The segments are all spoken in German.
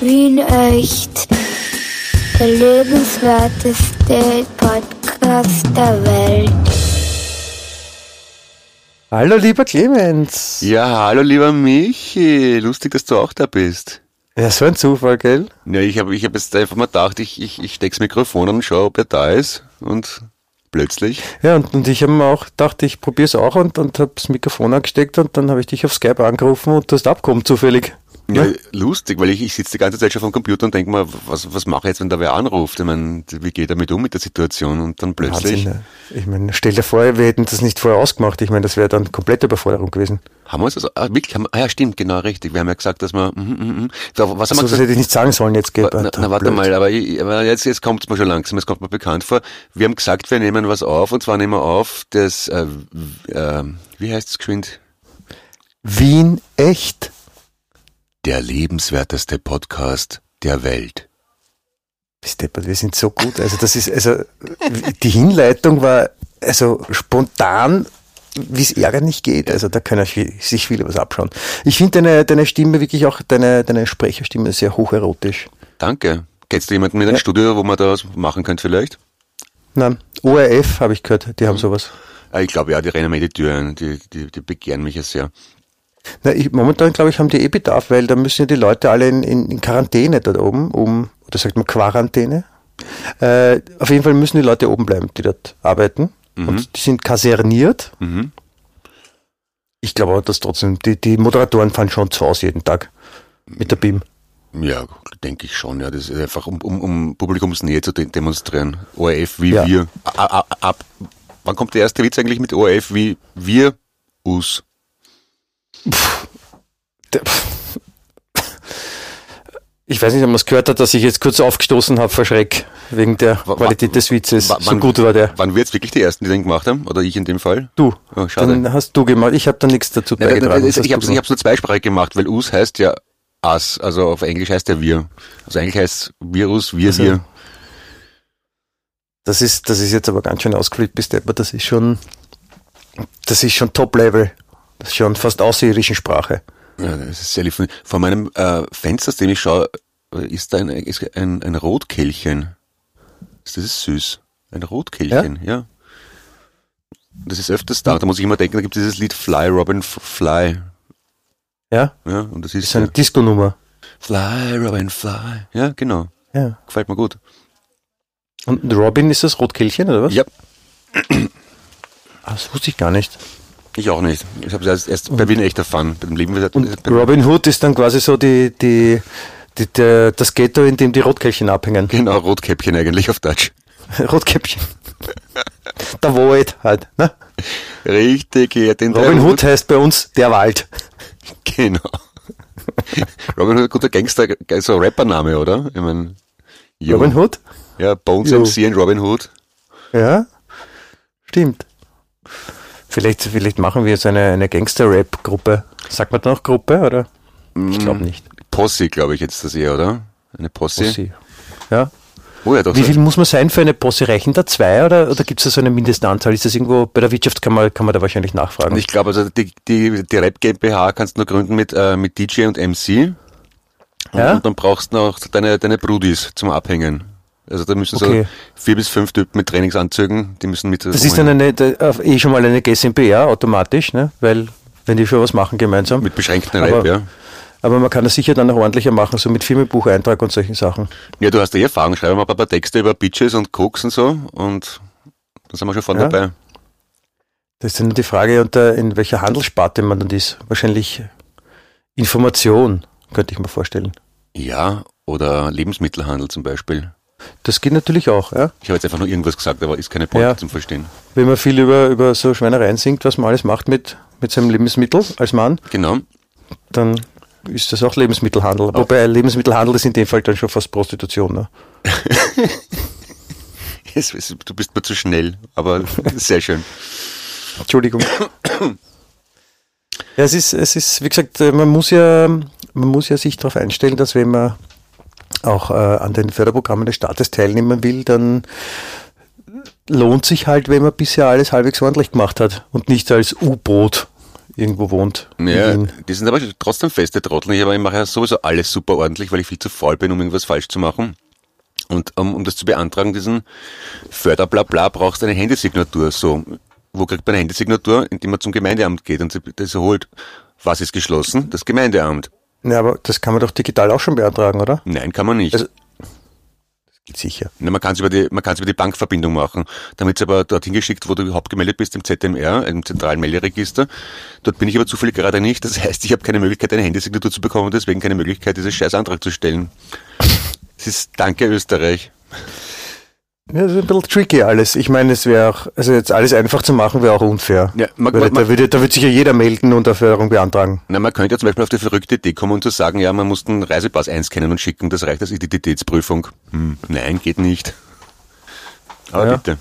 Wien echt. Der lebenswerteste Podcast der Welt. Hallo lieber Clemens. Ja, hallo lieber Michi. Lustig, dass du auch da bist. Ja, so ein Zufall, gell? Ja, ich habe ich hab jetzt einfach mal gedacht, ich, ich, ich steck's Mikrofon an und schau, ob er da ist. Und plötzlich. Ja, und, und ich habe mir auch gedacht, ich probiere es auch und, und habe das Mikrofon angesteckt und dann habe ich dich auf Skype angerufen und du hast abgekommen zufällig. Ja, lustig, weil ich, ich sitze die ganze Zeit schon vom Computer und denke mir, was, was mache ich jetzt, wenn da wer anruft? Ich meine, wie geht er damit um mit der Situation? Und dann plötzlich. Wahnsinn. ne? Ich meine, stell dir vor, wir hätten das nicht vorher ausgemacht. Ich meine, das wäre dann komplette Überforderung gewesen. Haben wir uns das, ah, wirklich, haben, ah ja, stimmt, genau, richtig. Wir haben ja gesagt, dass wir, mhm, mhm, mhm. Da, was haben wir Also, das gesagt? hätte ich nicht sagen sollen jetzt, gell? Na, na warte mal, aber, ich, aber jetzt, jetzt kommt es mir schon langsam, es kommt mir bekannt vor. Wir haben gesagt, wir nehmen was auf, und zwar nehmen wir auf das, äh, äh, wie heißt es geschwind? Wien echt. Der lebenswerteste Podcast der Welt. Bist deppert, wir sind so gut. Also das ist, also die Hinleitung war also spontan, wie es Ärger nicht geht. Also da können sich viele was abschauen. Ich finde deine, deine Stimme wirklich auch, deine, deine Sprecherstimme sehr hocherotisch. Danke. Kennst du jemanden mit einem Ja. Studio, wo man da was machen könnte vielleicht? Nein, ORF habe ich gehört, die haben sowas. Ah, Ich glaube, ja, die rennen mir die Tür ein, die, die, die begehren mich ja sehr. Na, ich, momentan glaube ich, haben die eh Bedarf, weil da müssen ja die Leute alle in, in, in Quarantäne dort oben, um, oder sagt man Quarantäne? Äh, auf jeden Fall müssen die Leute oben bleiben, die dort arbeiten. Und die sind kaserniert. Mhm. Ich glaube aber, dass trotzdem, die, die Moderatoren fahren schon zu Hause jeden Tag mit der BIM. Ja, denke ich schon, ja. Das ist einfach, um, um, um Publikumsnähe zu de demonstrieren. ORF wie Ja. wir. A, a, ab. Wann kommt der erste Witz eigentlich mit ORF wie wir us? Der- Ich weiß nicht, ob man es gehört hat, dass ich jetzt kurz aufgestoßen habe vor Schreck, wegen der wa- Qualität des Witzes. so gut war der. Wann wir jetzt wirklich die Ersten, die den gemacht haben? Oder ich in dem Fall? Du, Oh, schade. dann hast du gemacht. Ich habe da nichts dazu Ja, beigetragen. das, Das ich habe hab's nur zweisprachig gemacht, weil us heißt ja us, also auf Englisch heißt ja wir. Also eigentlich heißt Virus, wir, Also, wir. Das ist, das ist jetzt aber ganz schön ausgeflippt, bis aber das ist schon, das ist schon Top-Level. Das ist schon fast außerirdischen Sprache. Ja, das ist sehr lieb. Vor meinem äh, Fenster, aus dem ich schaue, äh, ist da ein, ist ein, ein Rotkehlchen. Das ist süß. Ein Rotkehlchen, ja. Das ist öfters da. Da muss ich immer denken, da gibt es dieses Lied Fly, Robin Fly. Ja, Ja, und das das ist ist eine ja, Disco-Nummer. Fly, Robin Fly. Ja, genau. Ja. Gefällt mir gut. Und Robin ist das Rotkehlchen, oder was? Ja, Ah, Das wusste ich gar nicht. Ich auch nicht. Ich habe es erst, erst bei Wien echt erfahren. Bei dem Leben wird Und Robin Hood ist dann quasi so die, die, die, der, das Ghetto, in dem die Rotkehlchen abhängen. Genau, Rotkäppchen eigentlich auf Deutsch. Rotkäppchen. der Wald halt. Ne? Richtig, ja, den Robin Hood heißt bei uns der Wald. Genau. Robin Hood, guter Gangster, so Rappername, oder? Ich mein. Robin Hood? Ja, Bones Jo. MC und Robin Hood. Ja, stimmt. Vielleicht, vielleicht machen wir so eine, eine Gangster-Rap-Gruppe. Sagt man da noch Gruppe, oder? Ich glaube nicht. Posse, glaube ich jetzt das eher, oder? Eine Posse. Posse. Ja. Oh ja, doch. Wie so- viel muss man sein für eine Posse? Reichen da zwei oder, oder gibt es da so eine Mindestanzahl? Ist das irgendwo, bei der Wirtschaftskammer kann man da wahrscheinlich nachfragen. Ich glaube, also die, die, die Rap GmbH kannst du nur gründen mit, äh, mit DJ und MC. Und, Ja? und dann brauchst du noch deine, deine Brudis zum Abhängen. Also da müssen Okay. so vier bis fünf Typen mit Trainingsanzügen, die müssen mit. Das ist dann eine, eh schon mal eine GmbH automatisch, ne? weil wenn die schon was machen gemeinsam. mit beschränkten Rap, ja. Aber man kann das sicher dann noch ordentlicher machen, so mit Firmenbucheintrag und solchen Sachen. Ja, du hast ja eh Erfahrung, schreib mal ein paar Texte über Bitches und Cooks und so und da sind wir schon vorne Ja. dabei. Das ist dann die Frage, unter, in welcher Handelssparte man dann ist. Wahrscheinlich Information, könnte ich mir vorstellen. Ja, oder Lebensmittelhandel zum Beispiel. Das geht natürlich auch, ja. Ich habe jetzt einfach nur irgendwas gesagt, aber ist keine Pointe Ja. zum Verstehen. Wenn man viel über, über so Schweinereien singt, was man alles macht mit, mit seinem Lebensmittel als Mann, Genau. dann ist das auch Lebensmittelhandel. Wobei Lebensmittelhandel ist in dem Fall dann schon fast Prostitution. Ne? Du bist mir zu schnell, aber sehr schön. Entschuldigung. Ja, es ist, es ist, wie gesagt, man muss ja, man muss ja sich darauf einstellen, dass wenn man auch äh, an den Förderprogrammen des Staates teilnehmen will, dann lohnt sich halt, wenn man bisher alles halbwegs ordentlich gemacht hat und nicht als U-Boot irgendwo wohnt. Ja, die sind aber trotzdem feste Trottel. Ich, aber ich mache ja sowieso alles super ordentlich, weil ich viel zu faul bin, um irgendwas falsch zu machen. Und um, um das zu beantragen, diesen Förderblabla, brauchst du eine Handysignatur. So, wo kriegt man eine Handysignatur? Indem man zum Gemeindeamt geht und sie- das holt. Was ist geschlossen? Das Gemeindeamt. Ja, aber das kann man doch digital auch schon beantragen, oder? Nein, kann man nicht. Also- Geht sicher. Na, man kann es über die, man es über die Bankverbindung machen. Damit es aber dorthin geschickt, wo du überhaupt gemeldet bist, im ZMR, im zentralen Melderegister. Dort bin ich aber zufällig gerade nicht. Das heißt, ich habe keine Möglichkeit, eine Handysignatur zu bekommen und deswegen keine Möglichkeit, diesen scheiß Antrag zu stellen. Das ist Danke Österreich. Ja, das ist ein bisschen tricky alles. Ich meine, es wäre auch, also jetzt alles einfach zu machen, wäre auch unfair. Ja, man- Weil man- da, würde, da würde sich ja jeder melden und eine Förderung beantragen. Na, man könnte ja zum Beispiel auf die verrückte Idee kommen und zu sagen, ja, man muss den Reisepass einscannen und schicken, das reicht als Identitätsprüfung. Hm, nein, geht nicht. Aber Ja. bitte.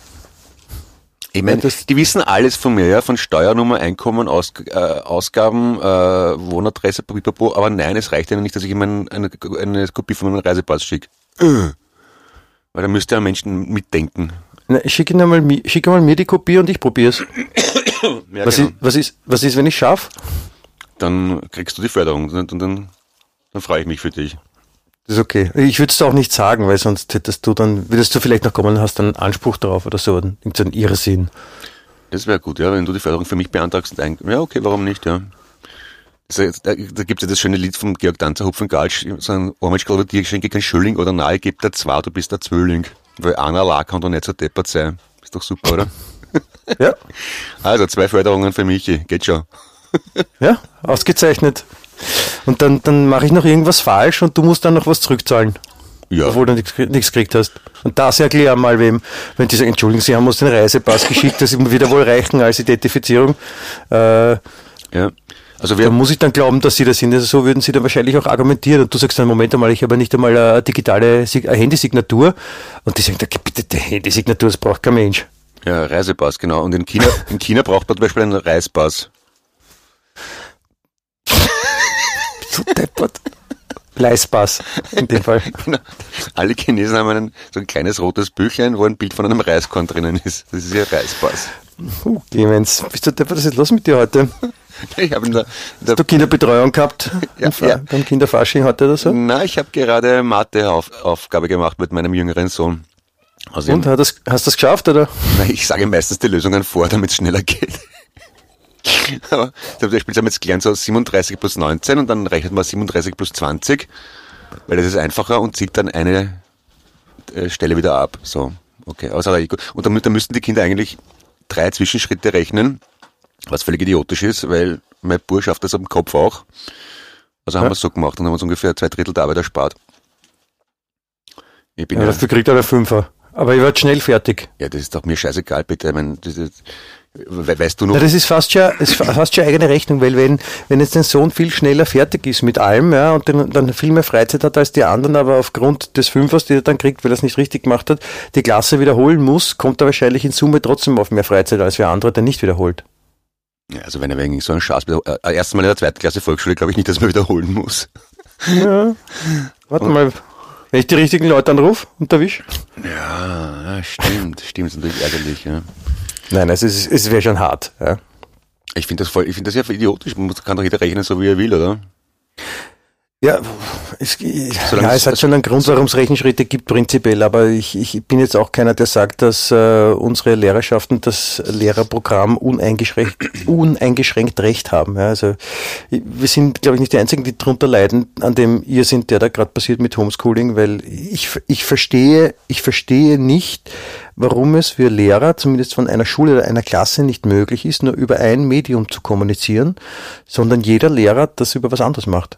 Ich meine, Ja, die wissen alles von mir, ja, von Steuernummer, Einkommen, Aus, äh, Ausgaben, äh, Wohnadresse, pipapo, aber nein, es reicht ihnen nicht, dass ich ihm ein, eine, eine Kopie von meinem Reisepass schicke. Äh. Weil da müsste ein Mensch mitdenken. Na, ich schicke mal, mi- schicke mal mir die Kopie und ich probier's. Ja, Was, genau. ist, was, ist, was ist, wenn ich schaff? Dann kriegst du die Förderung und dann, dann freue ich mich für dich. Das ist okay. Ich würde es auch nicht sagen, weil sonst hättest du dann, würdest du vielleicht noch kommen und hast dann Anspruch drauf oder so. Irgend so ein Irrsinn. Das wäre gut, ja, wenn du die Förderung für mich beantragst. und ein- Ja, okay, warum nicht, ja. Ist- da gibt es ja das schöne Lied von Georg Danzer, Hupf und Galsch, so ein oder dir schenke kein Schülling oder nahe gibt der zwei, du bist der Zwölling. Weil einer lag kann doch nicht so deppert sein. Ist doch super, oder? Ja, Also, zwei Förderungen für Michi, geht schon. ja, ausgezeichnet. Und dann, dann mache ich noch irgendwas falsch und du musst dann noch was zurückzahlen. Ja, Obwohl du nichts nichts gekriegt hast. Und das erklär mal wem, wenn die sagen, Entschuldigung, Sie haben uns den Reisepass geschickt, das wird wieder wohl reichen als Identifizierung. Äh, ja. Also da muss ich dann glauben, dass sie das sind. Also so würden sie dann wahrscheinlich auch argumentieren. Und du sagst dann, Moment einmal, ich habe nicht einmal eine digitale eine Handysignatur. Und die sagen, da bitte die Handysignatur, das braucht kein Mensch. ja, Reisepass, genau. Und in China, in China braucht man zum Beispiel einen Reispass. So deppert. Leispass, in dem Fall. Genau. Alle Chinesen haben einen, so ein kleines rotes Büchlein, wo ein Bild von einem Reiskorn drinnen ist. Das ist ihr Reispass. Uh, Clemens, bist du deppert, was ist los mit dir heute? Ich habe in der, in der Hast du Kinderbetreuung gehabt Ja, ja. beim Kinderfasching heute oder so? Na, ich habe gerade Mathe-Aufgabe gemacht mit meinem jüngeren Sohn. Also Und hat das, hast du das geschafft, oder? ich sage meistens die Lösungen vor, damit es schneller geht. Aber zum Beispiel haben wir jetzt gelernt, so 37 plus 19 und dann rechnet man 37 plus 20, weil das ist einfacher und zieht dann eine äh, Stelle wieder ab. So, okay. Also, und dann, dann müssten die Kinder eigentlich drei Zwischenschritte rechnen, was völlig idiotisch ist, weil mein Bur schafft das am Kopf auch. Also haben Ja. wir es so gemacht und haben uns ungefähr zwei Drittel der Arbeit erspart. Ich bin Ja, ja, dafür kriegt er einen Fünfer. Aber ich werde schnell fertig. ja, das ist doch mir scheißegal, bitte. Ich mein, das ist, we- weißt du noch? Na, das ist fast schon, ist fa- fast schon eigene Rechnung, weil wenn, wenn jetzt dein Sohn viel schneller fertig ist mit allem, ja, und dann, dann viel mehr Freizeit hat als die anderen, aber aufgrund des Fünfers, die er dann kriegt, weil er es nicht richtig gemacht hat, die Klasse wiederholen muss, kommt er wahrscheinlich in Summe trotzdem auf mehr Freizeit als wer andere, der nicht wiederholt. Ja, also wenn er wegen so einen Schatz, äh, erstens mal in der zweiten Klasse Volksschule, glaube ich nicht, dass man wiederholen muss. Ja. Warte mal, wenn ich die richtigen Leute anrufe und erwisch. Ja, ja stimmt, stimmt, ist natürlich ärgerlich, ja. Nein, es, ist- es wäre schon hart. Ja. Ich finde das voll, ich finde das ja voll idiotisch. Man kann doch jeder rechnen, so wie er will, oder? Ja, es, ja, es- hat schon einen Grund, warum es Rechenschritte gibt, prinzipiell, aber ich, ich bin jetzt auch keiner, der sagt, dass äh, unsere Lehrerschaften das Lehrerprogramm uneingeschränkt, uneingeschränkt recht haben. Ja, also wir sind, glaube ich, nicht die Einzigen, die darunter leiden, an dem ihr sind, der da gerade passiert mit Homeschooling, weil ich, ich verstehe, ich verstehe nicht, warum es für Lehrer, zumindest von einer Schule oder einer Klasse, nicht möglich ist, nur über ein Medium zu kommunizieren, sondern jeder Lehrer das über was anderes macht.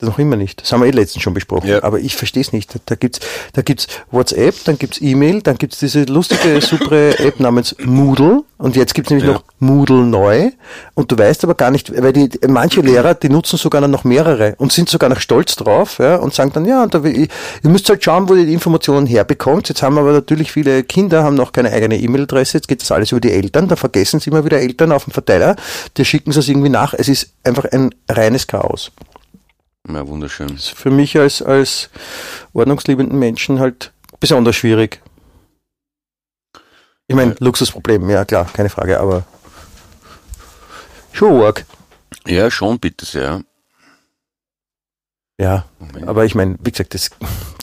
Das noch immer nicht. Das haben wir eh letztens schon besprochen. Ja. Aber ich verstehe es nicht. Da gibt's, da gibt's WhatsApp, dann gibt's E-Mail, dann gibt's diese lustige, super App namens Moodle und jetzt gibt's nämlich Ja. noch Moodle neu und du weißt aber gar nicht, weil die manche Lehrer, die nutzen sogar noch mehrere und sind sogar noch stolz drauf ja, und sagen dann, ja, und da, ihr müsst halt schauen, wo ihr die Informationen herbekommt. Jetzt haben aber natürlich viele Kinder haben noch keine eigene E-Mail-Adresse, jetzt geht das alles über die Eltern, da vergessen sie immer wieder Eltern auf dem Verteiler, die schicken sie es irgendwie nach. Es ist einfach ein reines Chaos Ja, wunderschön. ist für mich als, als ordnungsliebenden Menschen halt besonders schwierig. Ich meine, Luxusproblem, ja klar, keine Frage, aber schon arg. Ja, schon, bitte sehr. Ja, Moment. aber ich meine, wie gesagt, es,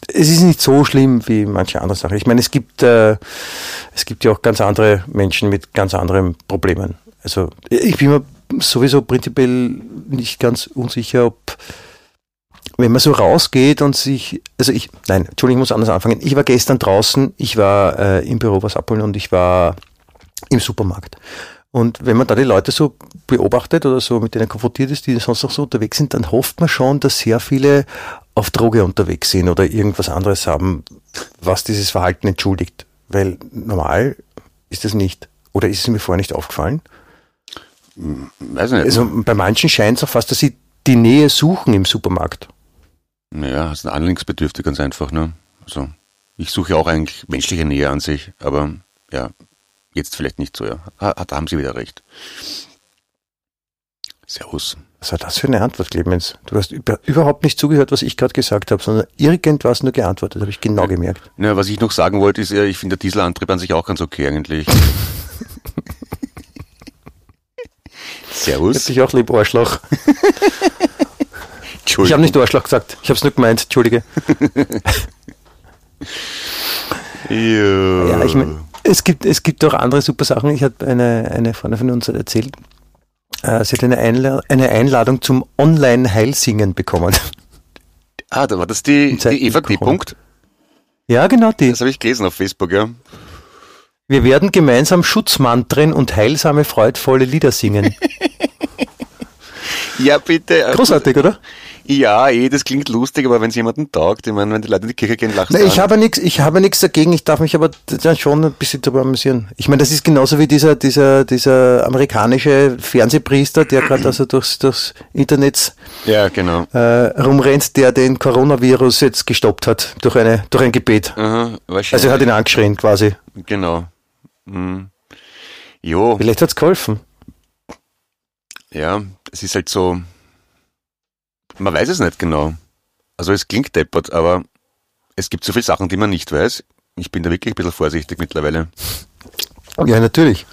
es ist nicht so schlimm wie manche andere Sachen. Ich meine, es gibt, äh, es gibt ja auch ganz andere Menschen mit ganz anderen Problemen. Also ich bin mir sowieso prinzipiell nicht ganz unsicher, ob wenn man so rausgeht und sich, also ich, nein, Entschuldigung, ich muss anders anfangen. Ich war gestern draußen, ich war äh, im Büro was abholen und ich war im Supermarkt. Und wenn man da die Leute so beobachtet oder so mit denen konfrontiert ist, die sonst noch so unterwegs sind, dann hofft man schon, dass sehr viele auf Droge unterwegs sind oder irgendwas anderes haben, was dieses Verhalten entschuldigt. Weil normal ist das nicht. Oder ist es mir vorher nicht aufgefallen? Weiß nicht. Also bei manchen scheint es auch fast, dass sie die Nähe suchen im Supermarkt. Naja, das ist ein Anliegensbedürftig ganz einfach, ne? Also, ich suche auch eigentlich menschliche Nähe an sich, aber ja, jetzt vielleicht nicht so, ja. Ha, da haben Sie wieder recht. Servus. Was war das für eine Antwort, Clemens? Du hast über, überhaupt nicht zugehört, was ich gerade gesagt habe, sondern irgendwas nur geantwortet, habe ich genau gemerkt. Ja, was ich noch sagen wollte, ist ja, ich finde der Dieselantrieb an sich auch ganz okay eigentlich. Ich Servus. hab dich auch lieb, Arschloch. Ich habe nicht Arschloch gesagt, ich habe es nur gemeint, Entschuldige. Ja, ich mein, es gibt, es gibt auch andere super Sachen. Ich habe eine, eine Freundin von uns erzählt, äh, sie hat eine, Einla eine Einladung zum Online-Heilsingen bekommen. ah, da war das die, die Eva D. Punkt. Ja, genau die. Das habe ich gelesen auf Facebook, ja. Wir werden gemeinsam Schutzmantren und heilsame, freudvolle Lieder singen. Ja, bitte. Großartig, oder? Ja, eh, das klingt lustig, aber wenn es jemanden taugt, ich meine, wenn die Leute in die Kirche gehen, Nee, du ich habe nichts, ich habe nichts dagegen, ich darf mich aber dann schon ein bisschen darüber amüsieren. Ich meine, das ist genauso wie dieser, dieser, dieser amerikanische Fernsehpriester, der gerade also durchs, durchs Internet Ja, genau. äh, rumrennt, der den Coronavirus jetzt gestoppt hat durch eine, durch ein Gebet. Aha. Also er hat ihn angeschrien quasi. Genau. Hm. Jo, Vielleicht hat's geholfen. Ja, es ist halt so, man weiß es nicht genau. Also es klingt deppert, aber es gibt so viele Sachen, die man nicht weiß. Ich bin da wirklich ein bisschen vorsichtig mittlerweile. Ja, natürlich.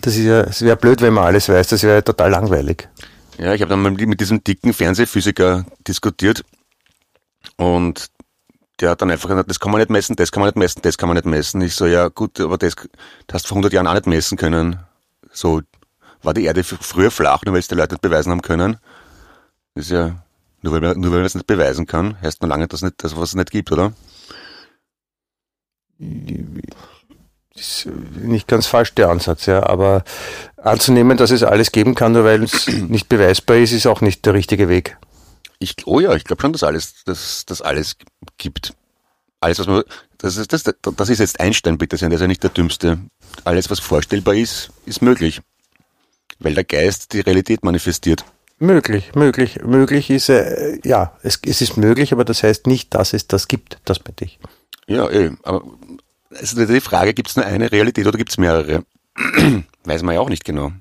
Das ist ja, es wäre blöd, wenn man alles weiß, das wäre ja total langweilig. Ja, ich habe dann mal mit diesem dicken Fernsehphysiker diskutiert und der hat dann einfach gesagt, das kann man nicht messen, das kann man nicht messen, das kann man nicht messen. Ich so, ja gut, aber das, das hast du vor 100 Jahren auch nicht messen können. So war die Erde früher flach, nur weil es die Leute nicht beweisen haben können. Das ist ja, nur weil, man, nur weil man es nicht beweisen kann, heißt noch lange, dass nicht, das was es nicht gibt, oder? ist nicht ganz falsch der Ansatz, ja, aber anzunehmen, dass es alles geben kann, nur weil es nicht beweisbar ist, ist auch nicht der richtige Weg. Ich, oh ja, ich glaube schon, dass alles, dass das alles gibt. Alles, was man, das ist, das, das ist jetzt Einstein, bitte sehr, der ist ja nicht der Dümmste. Alles, was vorstellbar ist, ist möglich. Weil der Geist die Realität manifestiert. Möglich, möglich, möglich ist, äh, ja, es, es ist möglich, aber das heißt nicht, dass es das gibt, das bitte ich. Ja, eh, aber es ist die Frage, gibt es nur eine Realität oder gibt es mehrere? Weiß man ja auch nicht genau.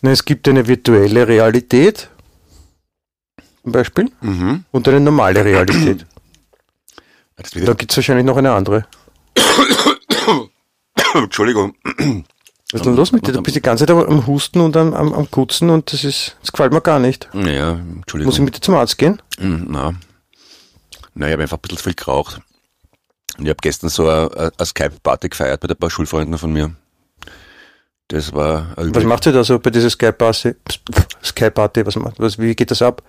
Na, es gibt eine virtuelle Realität, zum Beispiel, Mhm. und eine normale Realität. Das Da gibt es wahrscheinlich noch eine andere. Entschuldigung. Was ist denn los mit dir? Du bist die ganze Zeit am- Husten und am, am, am Kutzen und das ist, das gefällt mir gar nicht. Ja, Muss ich Entschuldigung. mit dir zum Arzt gehen? Mm, Na, na ich habe einfach ein bisschen viel geraucht. Und ich habe gestern so eine, eine Skype-Party gefeiert mit ein paar Schulfreunden von mir. Das war Was macht ihr da so bei dieser Skype-Party? Skype-Party, was macht, was, wie geht das ab?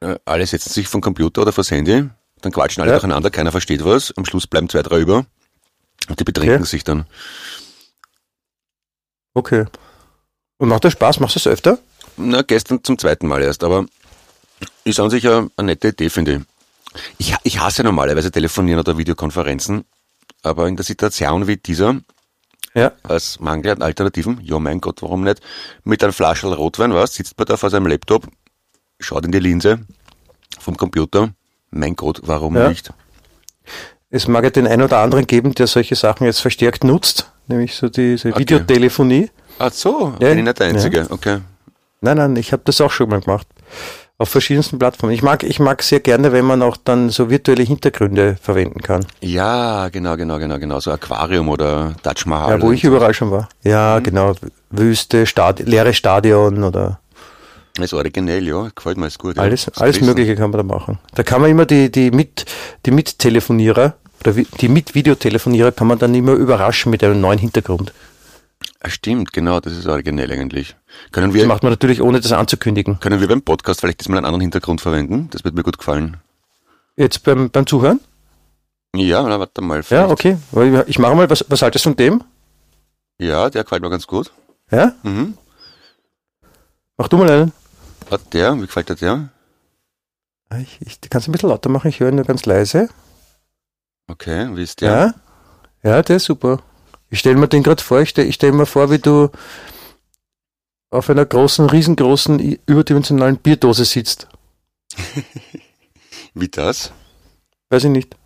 Äh, Alle setzen sich vom Computer oder vors Handy, dann quatschen alle Ja. durcheinander, keiner versteht was, am Schluss bleiben zwei, drei über und die betrinken Okay. sich dann. Okay. Und macht das Spaß? Machst du es öfter? Na, gestern zum zweiten Mal erst, aber ist an sich eine, eine nette Idee, finde ich. ich. Ich hasse normalerweise Telefonieren oder Videokonferenzen, aber in der Situation wie dieser, Ja. als Mangel an Alternativen, ja mein Gott, warum nicht, mit einem Flaschel Rotwein, was, sitzt man da vor seinem Laptop, schaut in die Linse vom Computer, mein Gott, warum Ja. nicht? Es mag ja den einen oder anderen geben, der solche Sachen jetzt verstärkt nutzt, nämlich so diese Okay. Videotelefonie. Ach so, Ja. bin ich nicht der Einzige, okay. Nein, nein, ich habe das auch schon mal gemacht. Auf verschiedensten Plattformen. Ich mag, ich mag sehr gerne, wenn man auch dann so virtuelle Hintergründe verwenden kann. Ja, genau, genau, genau, genau, so Aquarium oder Taj Mahal. Ja, wo ich überall schon war. Ja, genau. Wüste, Stad leere Stadion oder Das ist originell, ja. Gefällt mir, ist gut. ja. Alles, Das alles. Mögliche kann man da machen. Da kann man immer die, die mit, die Mittelefonierer oder die mit Videotelefonierer kann man dann immer überraschen mit einem neuen Hintergrund. Ah, stimmt, genau, das ist originell eigentlich. Können Das wir, macht man natürlich ohne das anzukündigen. können wir beim Podcast vielleicht diesmal einen anderen Hintergrund verwenden? Das wird mir gut gefallen. Jetzt beim, beim Zuhören? Ja, na, warte mal. Ja, vielleicht. okay. Weil Ich mache mal, was, was haltest du von dem? Ja, der gefällt mir ganz gut. Ja? Mhm. Mach du mal einen. Ah, der, wie gefällt dir der? Ah, Ich, ich kann es ein bisschen lauter machen, ich höre ihn nur ganz leise. Okay, wie ist der? Ja? Ja, der ist super. Ich stelle mir den gerade vor, ich stelle stell mir vor, wie du auf einer großen, riesengroßen, überdimensionalen Bierdose sitzt. Wie das? Weiß ich nicht.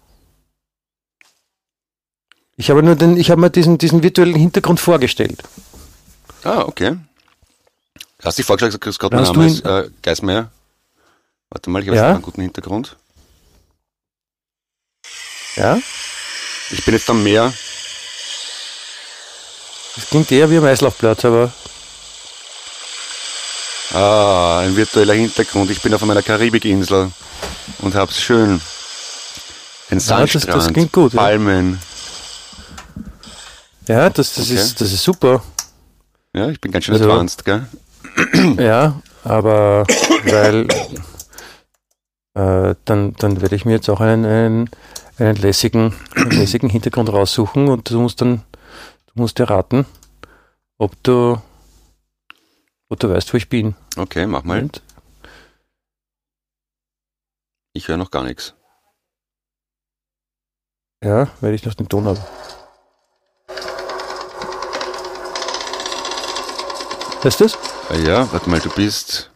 Ich habe nur den, ich habe mir diesen, diesen virtuellen Hintergrund vorgestellt. Ah, okay. Hast du dich vorgeschlagen, Grüß Gott, mein Hast Name du ist äh, Geismeier. Warte mal, ich habe Ja? einen guten Hintergrund. Ja? Ich bin jetzt am Meer. Das klingt eher wie am Eislaufplatz, aber Ah, ein virtueller Hintergrund. Ich bin auf meiner Karibikinsel und hab's schön. Ein Ja, das- das Sandstrand, klingt gut, ja. Palmen. ja, das, das, Okay. ist, das ist super. Ja, ich bin ganz schön Also- advanced, gell? Ja, aber weil äh, dann, dann werde ich mir jetzt auch einen, einen, einen, lässigen, einen lässigen Hintergrund raussuchen und du musst dann, du musst dir raten, ob du, ob du weißt, wo ich bin. Okay, mach mal. Und Ich höre noch gar nichts. ja, weil ich noch den Ton habe. Weißt du das? Ah, ja, warte mal, du bist.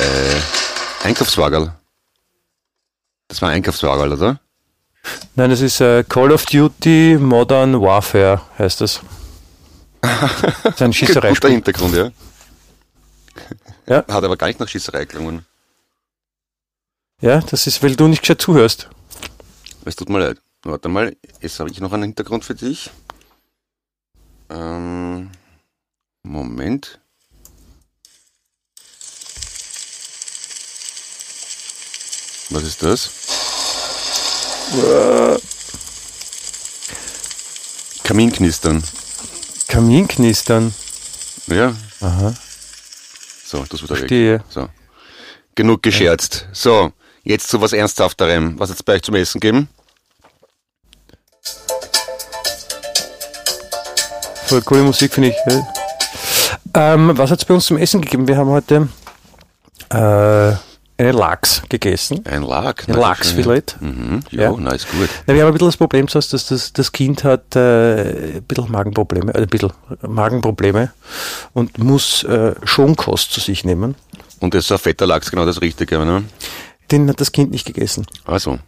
Äh, Einkaufswagen. Das war Einkaufswagen, oder? Nein, das ist äh, Call of Duty Modern Warfare, heißt das. Das ist ein Guter Schießereispiel. Hintergrund, ja. Ja. Hat aber gar nicht nach Schießerei gelungen. Ja, das ist, weil du nicht gescheit zuhörst. Es tut mir leid. Warte mal, jetzt habe ich noch einen Hintergrund für dich. Ähm, Moment. Was ist das? Kaminknistern. Kaminknistern. Ja, Aha, so, das wird weg. verstehe. So. Genug gescherzt. So, jetzt zu was Ernsthafterem. Was bei euch zum Essen geben? Voll coole Musik, finde ich. Ähm, was hat es bei uns zum Essen gegeben? Wir haben heute äh, einen Lachs gegessen. Ein Lag. Ein Lachsfilet. Mhm, jo, Ja. na, ist gut. Ja, wir haben ein bisschen das Problem, dass das, das, Kind hat äh, ein bisschen Magenprobleme, äh, ein bisschen Magenprobleme und muss äh, Schonkost zu sich nehmen. Und das ist ein fetter Lachs, genau das Richtige, ne? Den hat das Kind nicht gegessen. Also,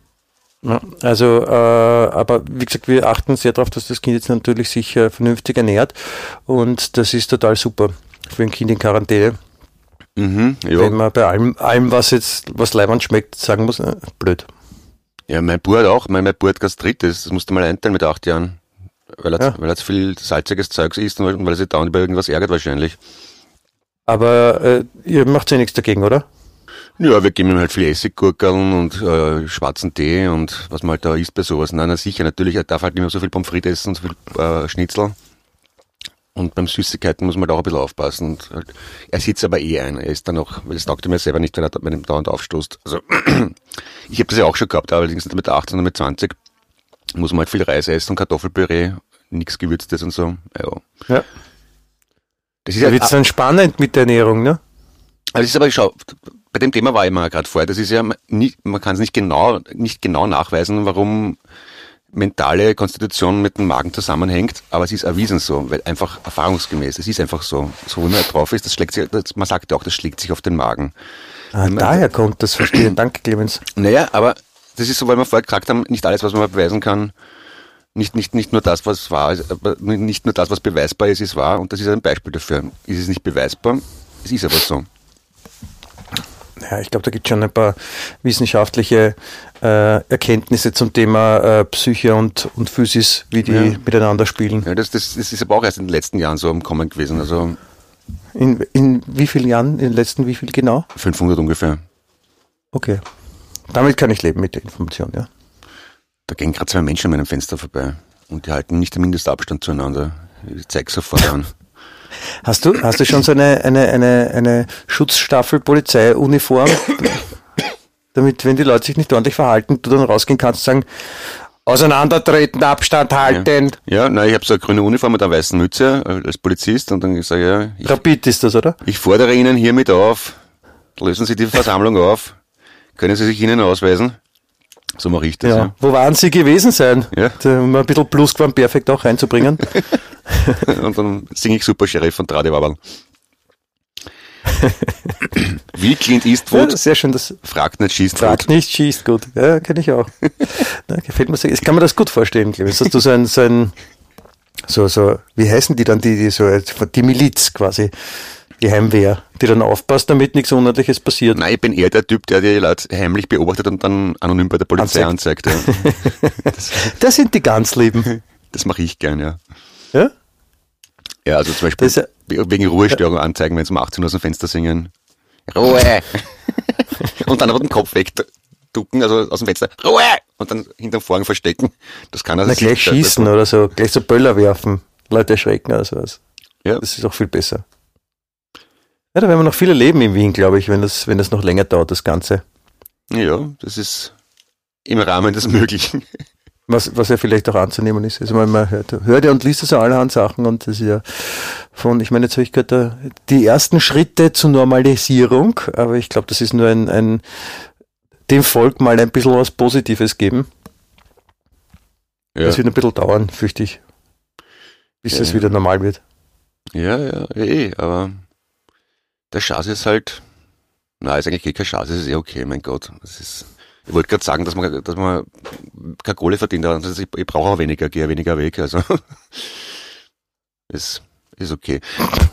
Ja, also, äh, aber wie gesagt, wir achten sehr darauf, dass das Kind jetzt natürlich sich äh, vernünftig ernährt und das ist total super für ein Kind in Quarantäne. Mhm, Wenn ja. man bei allem, allem was jetzt, was leibend schmeckt, sagen muss, äh, blöd. Ja, mein hat auch, mein, mein Bub hat Gastritis, das musst du mal einteilen mit acht Jahren. Weil er, Ja. weil er zu viel salziges Zeugs isst und weil- er sich dauernd über irgendwas ärgert wahrscheinlich. Aber äh, ihr macht ja nichts dagegen, oder? Ja, wir geben ihm halt viel Essiggurkeln und äh, schwarzen Tee und was man halt da isst bei sowas. Nein, na sicher, natürlich, er darf halt nicht mehr so viel Pommes frites essen, so viel äh, Schnitzel. Und beim Süßigkeiten muss man da auch ein bisschen aufpassen. Und halt, er sitzt aber eh ein. Er ist dann auch, weil das taugt ihm ja selber nicht, wenn er wenn ihm dauernd aufstoßt. Also ich habe das ja auch schon gehabt, allerdings nicht mit 18 und mit 20. Muss man halt viel Reis essen und Kartoffelpüree, nichts Gewürztes und so. Ja. Ja. Das ist Da ja, wird es dann spannend mit der Ernährung, ne? also es ist aber, schau, bei dem Thema war ich mal gerade vorher, das ist ja, man kann es nicht genau, nicht genau nachweisen, warum mentale Konstitution mit dem Magen zusammenhängt, aber es ist erwiesen so, weil einfach erfahrungsgemäß, es ist einfach so, so wie man drauf ist, das schlägt sich, das, man sagt ja auch, das schlägt sich auf den Magen. Ah, daher kommt das, verstehe. Danke, Clemens. Naja, aber das ist so, weil wir vorher gesagt haben, nicht alles, was man beweisen kann, nicht, nicht, nicht nur das, was wahr ist, aber nicht nur das, was beweisbar ist, ist wahr. Und das ist ein Beispiel dafür. Ist es nicht beweisbar? Es ist aber so. Ja, ich glaube, da gibt es schon ein paar wissenschaftliche äh, Erkenntnisse zum Thema äh, Psyche und, und Physis, wie die Ja. miteinander spielen. Ja, das, das, das ist aber auch erst in den letzten Jahren so am Kommen gewesen, also In, in wie vielen Jahren? In den letzten wie viel genau? 500 ungefähr. Okay. Damit kann ich leben mit der Information, ja. Da gehen gerade zwei Menschen an meinem Fenster vorbei und die halten nicht den Mindestabstand zueinander. Ich zeig sofort an. Hast du, hast du schon so eine, eine, eine, eine Schutzstaffel Polizeiuniform, damit, wenn die Leute sich nicht ordentlich verhalten, du dann rausgehen kannst und sagen, auseinandertreten, Abstand halten. Ja, nein, ich habe so eine grüne Uniform mit einer weißen Mütze äh, als Polizist und dann sage ich, ja, ich, Rapid ist das, oder? ich fordere Ihnen hiermit auf, lösen Sie die Versammlung auf, können Sie sich Ihnen ausweisen? So mache ich das. Ja. Ja. Wo waren sie gewesen sein? Ja. Da, um ein bisschen Plusquamperfekt auch reinzubringen. Und dann singe ich Super Sheriff von Tradiwabel. Wie Clint ja, Eastwood sehr schön, das fragt nicht, schießt fragt tot. nicht, schießt gut. Ja, kenne ich auch. Ja, gefällt mir sehr. Ich kann mir das gut vorstellen, Clemens, dass du so ein, so ein, so, so, wie heißen die dann, die, die so, die Miliz quasi, die Heimwehr, die dann aufpasst, damit nichts Unordentliches passiert. Nein, ich bin eher der Typ, der die Leute heimlich beobachtet und dann anonym bei der Polizei anzeigt. ja. Das sind die ganz Lieben. Das mache ich gern, ja. Ja? Ja, also zum Beispiel Das wegen Ruhestörung anzeigen, wenn sie um 18 Uhr aus dem Fenster singen. Ruhe! und dann den Kopf wegducken, also aus dem Fenster. Ruhe! Und dann hinterm Vorhang verstecken. Das kann also Na, gleich schießen oder so, gleich so Böller werfen. Leute erschrecken oder sowas. Ja. Das ist auch viel besser. Ja, da werden wir noch viele leben in Wien, glaube ich, wenn das, wenn das noch länger dauert, das Ganze. Ja, das ist im Rahmen des Möglichen. Was, was ja vielleicht auch anzunehmen ist. Also man, man hört, hört ja und liest so allerhand Sachen und das ist ja von, ich meine, jetzt habe ich gehört, die ersten Schritte zur Normalisierung, aber ich glaube, das ist nur ein, ein dem Volk mal ein bisschen was Positives geben. Ja, Das wird ein bisschen dauern, fürchte ich, bis Ja, das wieder normal wird. ja, ja, eh, aber der Schatz ist halt, na, ist eigentlich eh kein Schatz, es ist eh okay, mein Gott. Das ist, ich wollte gerade sagen, dass man, dass man keine Kohle verdient, aber ich, ich brauche auch weniger, gehe weniger weg, also ist, ist okay.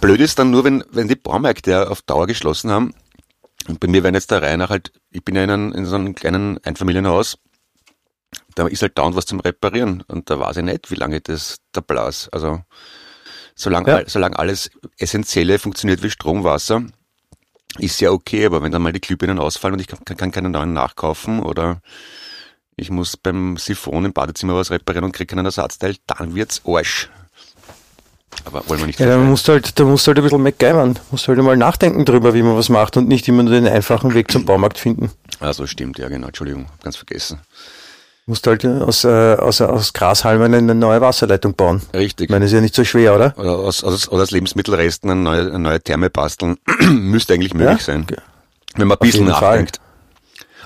Blöd ist dann nur, wenn, wenn die Baumärkte ja auf Dauer geschlossen haben, und bei mir werden jetzt der Reihe nach halt, ich bin ja in, einem, in so einem kleinen Einfamilienhaus, da ist halt dauernd was zum Reparieren und da weiß ich nicht, wie lange das der Blas, also solange, Ja. solange alles Essentielle funktioniert wie Strom, Wasser, ist ja okay, aber wenn dann mal die Glühbirnen ausfallen und ich kann, kann keine neuen nachkaufen oder ich muss beim Siphon im Badezimmer was reparieren und kriege keinen Ersatzteil, dann wird's Arsch. Aber wollen wir nicht Ja, da musst du halt, da musst du halt ein bisschen MacGyvern. Musst halt mal nachdenken drüber, wie man was macht und nicht immer nur den einfachen Weg zum Baumarkt finden. Ah, so stimmt, ja genau, Entschuldigung, ganz vergessen. Musst halt äh, aus, äh, aus, aus Grashalmen eine neue Wasserleitung bauen. Richtig. Ich meine, ist ja nicht so schwer, oder? oder aus, aus, oder aus Lebensmittelresten eine neue, eine neue Therme basteln, müsste eigentlich möglich Ja? sein. Wenn man ein bisschen jeden Fall. nachdenkt.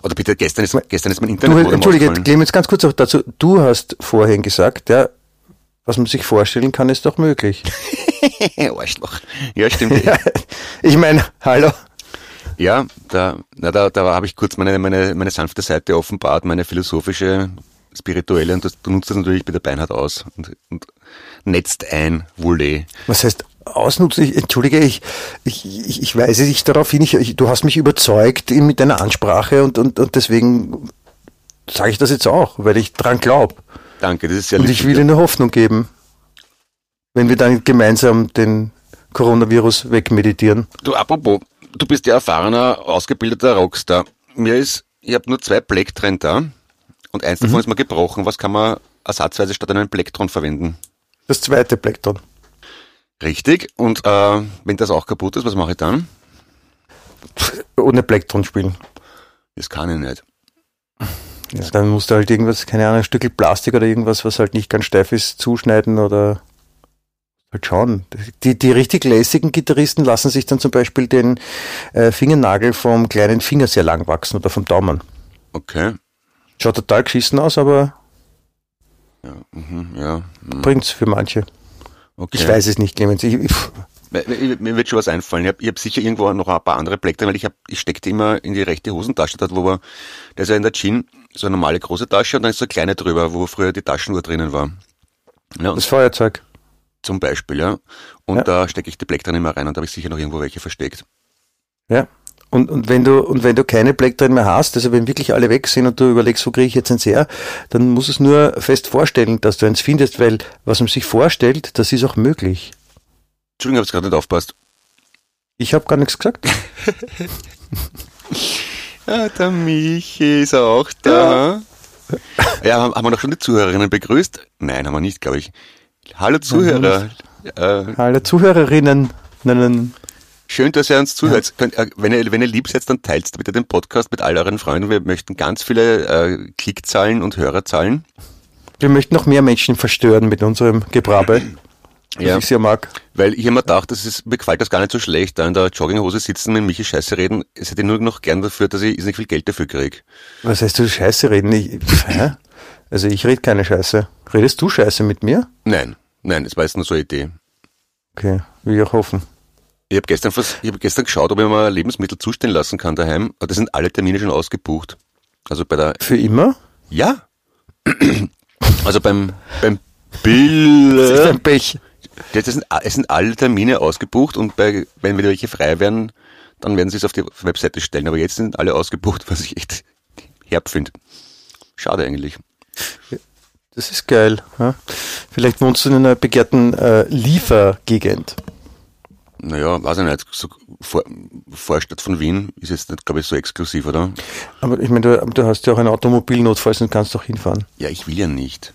Oder bitte, gestern ist, gestern ist mein Du, Internetmodem Entschuldige. Clemens, ganz kurz auch dazu. Du hast vorhin gesagt, ja, was man sich vorstellen kann, ist doch möglich. Arschloch. Ja, stimmt. Ja, ich meine, hallo. Ja, da, na, da, da habe ich kurz meine, meine, meine sanfte Seite offenbart, meine philosophische, spirituelle, und das, du nutzt das natürlich bei der Beinhard aus und, und netzt ein, Voulez. Was heißt ausnutzen? Ich, entschuldige, ich, ich, ich, weise dich darauf hin, ich, ich, du hast mich überzeugt mit deiner Ansprache und, und, und deswegen sage ich das jetzt auch, weil ich dran glaube. Danke, das ist sehr Und ich will dir. eine Hoffnung geben, wenn wir dann gemeinsam den Coronavirus wegmeditieren. Du, apropos, du bist ja erfahrener, ausgebildeter Rockstar. Mir ist, ich habe nur zwei Plektren da und eins Mhm. davon ist mal gebrochen. Was kann man ersatzweise statt einem Plektron verwenden? Das zweite Plektron. Richtig. Und äh, wenn das auch kaputt ist, was mache ich dann? Ohne Plektron spielen. Das kann ich nicht. Ja, dann musst du halt irgendwas, keine Ahnung, ein Stück Plastik oder irgendwas, was halt nicht ganz steif ist, zuschneiden oder halt schauen. Die, die richtig lässigen Gitarristen lassen sich dann zum Beispiel den äh, Fingernagel vom kleinen Finger sehr lang wachsen oder vom Daumen. Okay. Schaut total geschissen aus, aber Ja, mhm, ja. mhm, bringt's für manche. Okay. Ich weiß es nicht, Clemens. Ich, ich, Mir- wird schon was einfallen. Ich habe hab sicher irgendwo noch ein paar andere Plektren, weil ich hab, ich steckte immer in die rechte Hosentasche dort, wo wir, da ist ja in der Jeans so eine normale große Tasche und dann ist so eine kleine drüber, wo früher die Taschenuhr drinnen war. Ja, das Feuerzeug. Zum Beispiel, ja. Und Ja. da stecke ich die Plektren immer rein und da habe ich sicher noch irgendwo welche versteckt. Ja. Und, und wenn du und wenn du keine Black drin mehr hast, also wenn wirklich alle weg sind und du überlegst, wo kriege ich jetzt eins her, dann musst du es nur fest vorstellen, dass du eins findest, weil was man sich vorstellt, das ist auch möglich. Entschuldigung, ich habe gerade nicht aufpasst. Ich habe gar nichts gesagt. Ja, der Michi ist auch da. Ja, haben, haben wir noch schon die Zuhörerinnen begrüßt? Nein, haben wir nicht, glaube ich. Hallo Zuhörer. Äh, Alle Zuhörerinnen, schön, dass ihr uns zuhört. Könnt, äh, wenn, ihr, wenn ihr lieb seid, dann teilt bitte den Podcast mit all euren Freunden. Wir möchten ganz viele äh, Klickzahlen und Hörerzahlen. wir möchten noch mehr Menschen verstören mit unserem Gebrabbel, was Ja. ich sehr mag. Weil ich immer gedacht, das ist, mir gefällt das gar nicht so schlecht, da in der Jogginghose sitzen, mit Michi Scheiße reden. Es hätte nur noch gern dafür, dass ich nicht viel Geld dafür kriege. Was heißt du Scheiße reden? Ich, hä? Also ich rede keine Scheiße. Redest du Scheiße mit mir? Nein, nein, es war jetzt nur so eine Idee. Okay, will ich auch hoffen. Ich habe gestern, ich hab gestern geschaut, ob ich mir Lebensmittel zustehen lassen kann daheim. Aber da sind alle Termine schon ausgebucht. Also bei der, Für immer? ja. Also beim, beim Das ist Bill. ein Pech. Das sind, es sind alle Termine ausgebucht und bei, wenn wieder welche frei werden, dann werden sie es auf die Webseite stellen. Aber jetzt sind alle ausgebucht, was ich echt herb finde. Schade eigentlich. Das ist geil. Ja? Vielleicht wohnst du in einer begehrten äh, Liefergegend. Naja, weiß ich nicht. So Vor, Vorstadt von Wien ist jetzt nicht, glaube ich, so exklusiv, oder? Aber ich meine, du, du hast ja auch ein Automobilnotfall und kannst doch hinfahren. Ja, ich will ja nicht.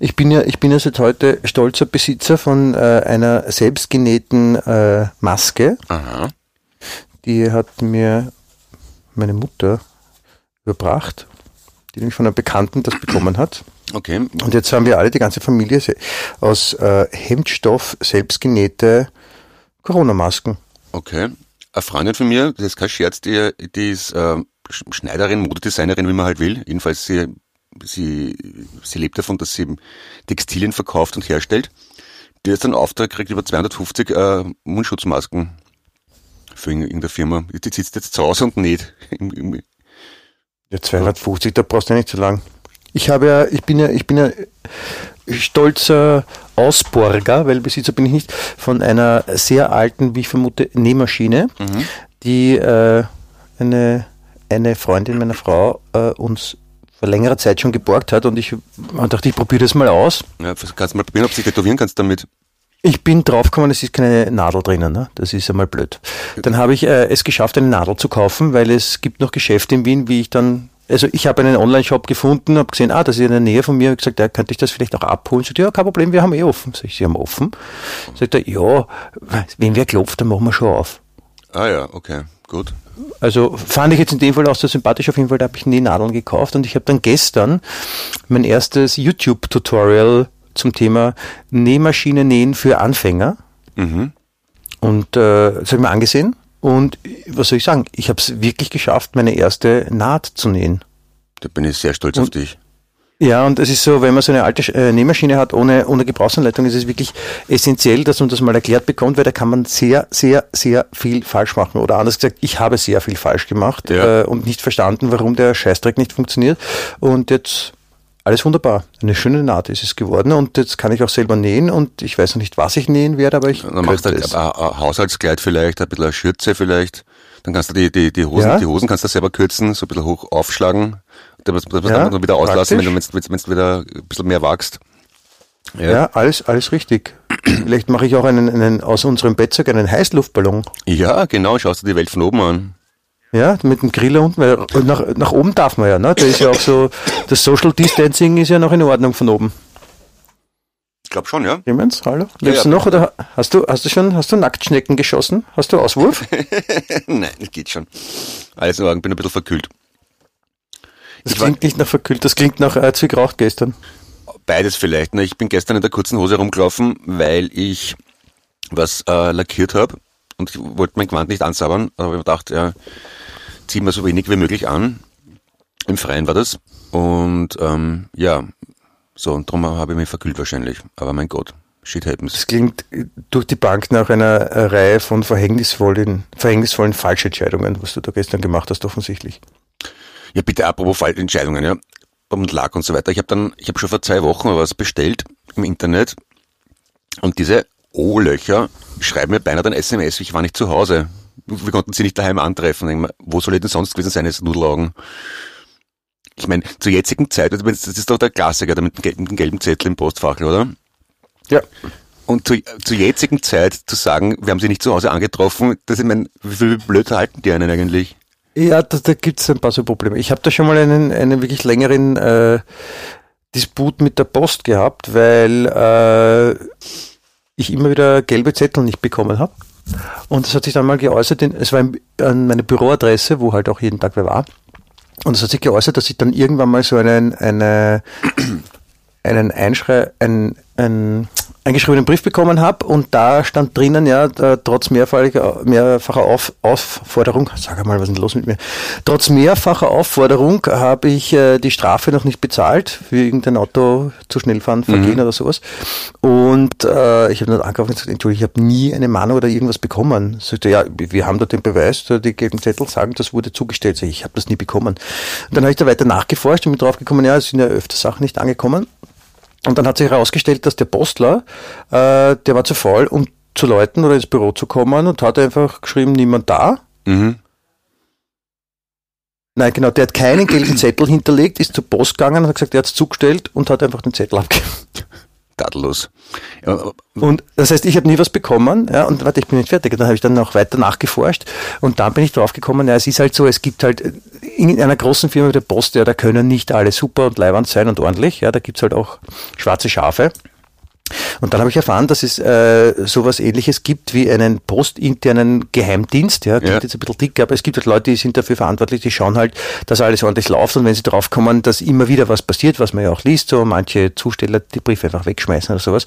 Ich bin ja, ich bin ja seit heute stolzer Besitzer von äh, einer selbstgenähten äh, Maske. Aha. Die hat mir meine Mutter überbracht, die nämlich von einem Bekannten das bekommen hat. Okay. Und jetzt haben wir alle, die ganze Familie, aus äh, Hemdstoff selbstgenähte Corona-Masken. Okay. Eine Freundin von mir, das ist kein Scherz, die, die ist äh, Sch- Schneiderin, Modedesignerin, wie man halt will. Jedenfalls, sie, sie, sie lebt davon, dass sie Textilien verkauft und herstellt. Die hat einen Auftrag gekriegt über 250 äh, Mundschutzmasken für in- in der Firma. Die sitzt jetzt zu Hause und näht. Im- im- Ja, 250, da brauchst du ja nicht so lang. Ich habe ja, ich bin ja, ich bin ja stolzer Ausborger, weil Besitzer bin ich nicht, von einer sehr alten, wie ich vermute, Nähmaschine, die äh, eine, eine Freundin meiner Frau äh, uns vor längerer Zeit schon geborgt hat und ich dachte, ich probiere das mal aus. Ja, kannst du mal probieren, ob du dich tätowieren kannst damit. Ich bin draufgekommen, es ist keine Nadel drinnen, ne? das ist einmal blöd. Dann habe ich äh, es geschafft, eine Nadel zu kaufen, weil es gibt noch Geschäfte in Wien, wie ich dann, also ich habe einen Online-Shop gefunden, habe gesehen, ah, das ist in der Nähe von mir, habe gesagt, ja, könnte ich das vielleicht auch abholen? Sagt, ja, kein Problem, wir haben eh offen. Sag ich, Sie haben offen? Sagt er, ja, wenn wer klopft, dann machen wir schon auf. Ah ja, okay, gut. Also fand ich jetzt in dem Fall auch so sympathisch. Auf jeden Fall da habe ich Nähnadeln gekauft und ich habe dann gestern mein erstes YouTube-Tutorial zum Thema Nähmaschine nähen für Anfänger Mhm. und äh, das habe ich mir angesehen und was soll ich sagen? Ich habe es wirklich geschafft, meine erste Naht zu nähen. Da bin ich sehr stolz auf dich. Ja, und es ist so, wenn man so eine alte äh, Nähmaschine hat ohne, ohne Gebrauchsanleitung, ist es wirklich essentiell, dass man das mal erklärt bekommt, weil da kann man sehr, sehr, sehr viel falsch machen. Oder anders gesagt, ich habe sehr viel falsch gemacht Ja. äh, und nicht verstanden, warum der Scheißdreck nicht funktioniert. Und jetzt alles wunderbar. Eine schöne Naht ist es geworden und jetzt kann ich auch selber nähen und ich weiß noch nicht, was ich nähen werde, aber ich Dann machst du halt ein, Haushaltskleid vielleicht, ein bisschen eine Schürze vielleicht. Dann kannst du die, die, die Hosen, Ja. die Hosen kannst du selber kürzen, so ein bisschen hoch aufschlagen. Das du Ja, dann wieder auslassen, wenn du, wenn wenn du wieder ein bisschen mehr wachst. Ja, alles, alles richtig. Vielleicht mache ich auch einen, einen aus unserem Bettzeug einen Heißluftballon. Ja, genau, schaust du die Welt von oben an. Ja, mit dem Griller unten, weil nach, nach oben darf man ja, ne? Da ist ja auch so, das Social Distancing ist ja noch in Ordnung von oben. Ich glaube schon, ja. Clemens, hallo? Ja, Lebst ja. du noch oder hast du, hast du schon, hast du Nacktschnecken geschossen? Hast du Auswurf? Nein, das geht schon. Alles in Ordnung, bin ein bisschen verkühlt. Das Ich war- klingt nicht nach verkühlt, das klingt nach äh, zu geraucht gestern. Beides vielleicht. Ne? Ich bin gestern in der kurzen Hose rumgelaufen, weil ich was äh, lackiert habe und ich wollte mein Gewand nicht ansabbern, aber ich hab gedacht, ja, zieh mir so wenig wie möglich an. Im Freien war das. Und ähm, ja, so, und darum habe ich mich verkühlt wahrscheinlich. Aber mein Gott, shit happens. Das klingt durch die Bank nach einer Reihe von verhängnisvollen, verhängnisvollen Falschentscheidungen, was du da gestern gemacht hast, offensichtlich. Ja, bitte apropos Falschentscheidungen, ja. Und Lack und so weiter. Ich habe dann, ich habe schon vor zwei Wochen was bestellt im Internet und diese O-Löcher schreiben mir beinahe ein SMS, ich war nicht zu Hause. Wir konnten sie nicht daheim antreffen. Wo soll ich denn sonst gewesen sein als Nudelaugen? Ich meine, zur jetzigen Zeit, also das ist doch der Klassiker, da mit dem, gelben, Zettel im Postfach, oder? Ja. Und zu, zur jetzigen Zeit zu sagen, wir haben sie nicht zu Hause angetroffen, das ich meine, wie viel blöd halten die einen eigentlich? Ja, da, da gibt es ein paar so Probleme. Ich habe da schon mal einen, einen wirklich längeren äh, Disput mit der Post gehabt, weil äh, ich immer wieder gelbe Zettel nicht bekommen habe. Und das hat sich dann mal geäußert, in, es war an meine Büroadresse, wo halt auch jeden Tag wer war. Und es hat sich geäußert, dass ich dann irgendwann mal so einen, eine, einen Einschrei, ein, ein eingeschriebenen Brief bekommen habe und da stand drinnen, ja, da, trotz mehrfacher, mehrfacher Auf, Aufforderung, sag mal, was ist denn los mit mir? Trotz mehrfacher Aufforderung habe ich äh, die Strafe noch nicht bezahlt für irgendein Auto zu schnell fahren, vergehen mhm. oder sowas. Und äh, ich habe dann angerufen und gesagt, Entschuldigung, ich habe nie eine Mahnung oder irgendwas bekommen. Sagte, ja, wir haben da den Beweis, die gelben Zettel sagen, das wurde zugestellt. Sag, ich habe das nie bekommen. Und dann habe ich da weiter nachgeforscht und bin draufgekommen, ja, es sind ja öfter Sachen nicht angekommen. Und dann hat sich herausgestellt, dass der Postler, äh, der war zu faul, um zu Leuten oder ins Büro zu kommen und hat einfach geschrieben, niemand da. Mhm. Nein, genau, der hat keinen gelben Zettel hinterlegt, ist zur Post gegangen und hat gesagt, er hat es zugestellt und hat einfach den Zettel abgegeben tadellos. Und das heißt, ich habe nie was bekommen, ja, und warte, ich bin nicht fertig. Dann habe ich dann noch weiter nachgeforscht und dann bin ich drauf gekommen, ja, es ist halt so, es gibt halt in einer großen Firma wie der Post, ja, da können nicht alle super und leiwand sein und ordentlich, ja, da gibt's halt auch schwarze Schafe. Und dann habe ich erfahren, dass es äh, sowas ähnliches gibt wie einen postinternen Geheimdienst. Ja, klingt ja. jetzt ein bisschen dick, aber es gibt halt Leute, die sind dafür verantwortlich, die schauen halt, dass alles ordentlich läuft und wenn sie drauf kommen, dass immer wieder was passiert, was man ja auch liest, so manche Zusteller die Briefe einfach wegschmeißen oder sowas,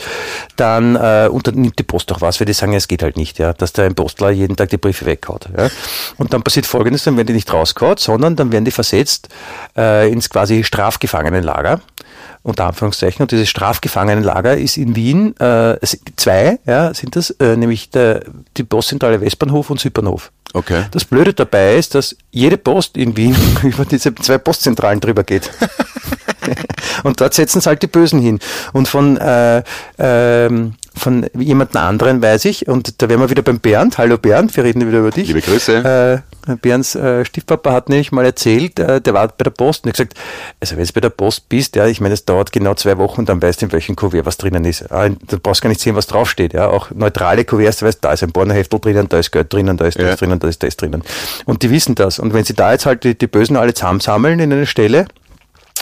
dann äh, unternimmt die Post auch was, weil die sagen, es geht halt nicht, ja, dass da ein Postler jeden Tag die Briefe weghaut. Ja. Und dann passiert folgendes, dann werden die nicht rausgehaut, sondern dann werden die versetzt äh, ins quasi Strafgefangenenlager unter Anführungszeichen. Und dieses Strafgefangenenlager ist in Wien, äh, zwei ja, sind das, äh, nämlich der, die Postzentrale Westbahnhof und Südbahnhof. Okay. Das Blöde dabei ist, dass jede Post in Wien über diese zwei Postzentralen drüber geht. und dort setzen es halt die Bösen hin. Und von äh, ähm, von jemandem anderen weiß ich, und da wären wir wieder beim Bernd. Hallo Bernd, wir reden wieder über dich. Liebe Grüße. Äh, Bernds äh, Stiefpapa hat nämlich mal erzählt, äh, der war bei der Post und hat gesagt, also wenn du bei der Post bist, ja, ich meine, es dauert genau zwei Wochen, dann weißt du, in welchem Kuvert was drinnen ist. Ah, du brauchst gar nicht sehen, was draufsteht. Ja, auch neutrale Kuverts, du weißt, da ist ein Pornoheftel drinnen, da ist Geld drinnen, da ist ja. das drinnen, da ist das drinnen. Und die wissen das. Und wenn sie da jetzt halt die, die Bösen alle zusammensammeln in eine Stelle,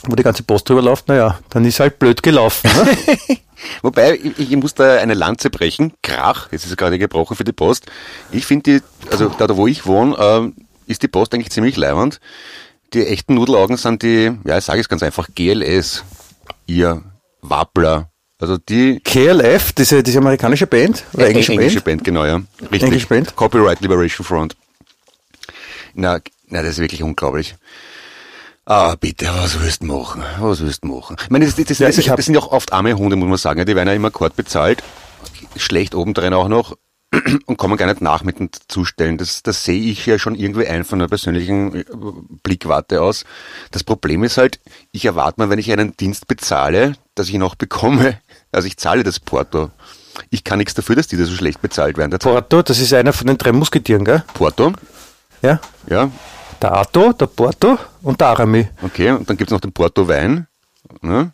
wo die ganze Post drüber läuft, naja, dann ist halt blöd gelaufen. Ne? Wobei, ich, ich, muss da eine Lanze brechen. Krach, jetzt ist es gerade gebrochen für die Post. Ich finde die, also da wo ich wohne, äh, ist die Post eigentlich ziemlich leibend. Die echten Nudelaugen sind die, ja, ich sage es ganz einfach, GLS, ihr Wappler. Also die KLF, diese, diese amerikanische Band? Oder englische, englische Band? Band? genau, ja. Richtig. Englische Band? Copyright Liberation Front. Na, na, das ist wirklich unglaublich. Ah, bitte, was willst du machen? Was willst du machen? Ich meine, das, das, das, ja, das, das sind ja auch oft arme Hunde, muss man sagen. Die werden ja immer kort bezahlt. Schlecht obendrein auch noch und kommen gar nicht nach mit dem Zustellen. Das, das sehe ich ja schon irgendwie ein von einer persönlichen äh, Blickwarte aus. Das Problem ist halt, ich erwarte mal, wenn ich einen Dienst bezahle, dass ich ihn auch bekomme. Also ich zahle das Porto. Ich kann nichts dafür, dass die da so schlecht bezahlt werden. Porto, das ist einer von den drei Musketieren, gell? Porto? Ja. Ja, der Arto, der Porto und der Arami. Okay, und dann gibt es noch den Porto Wein. Ne?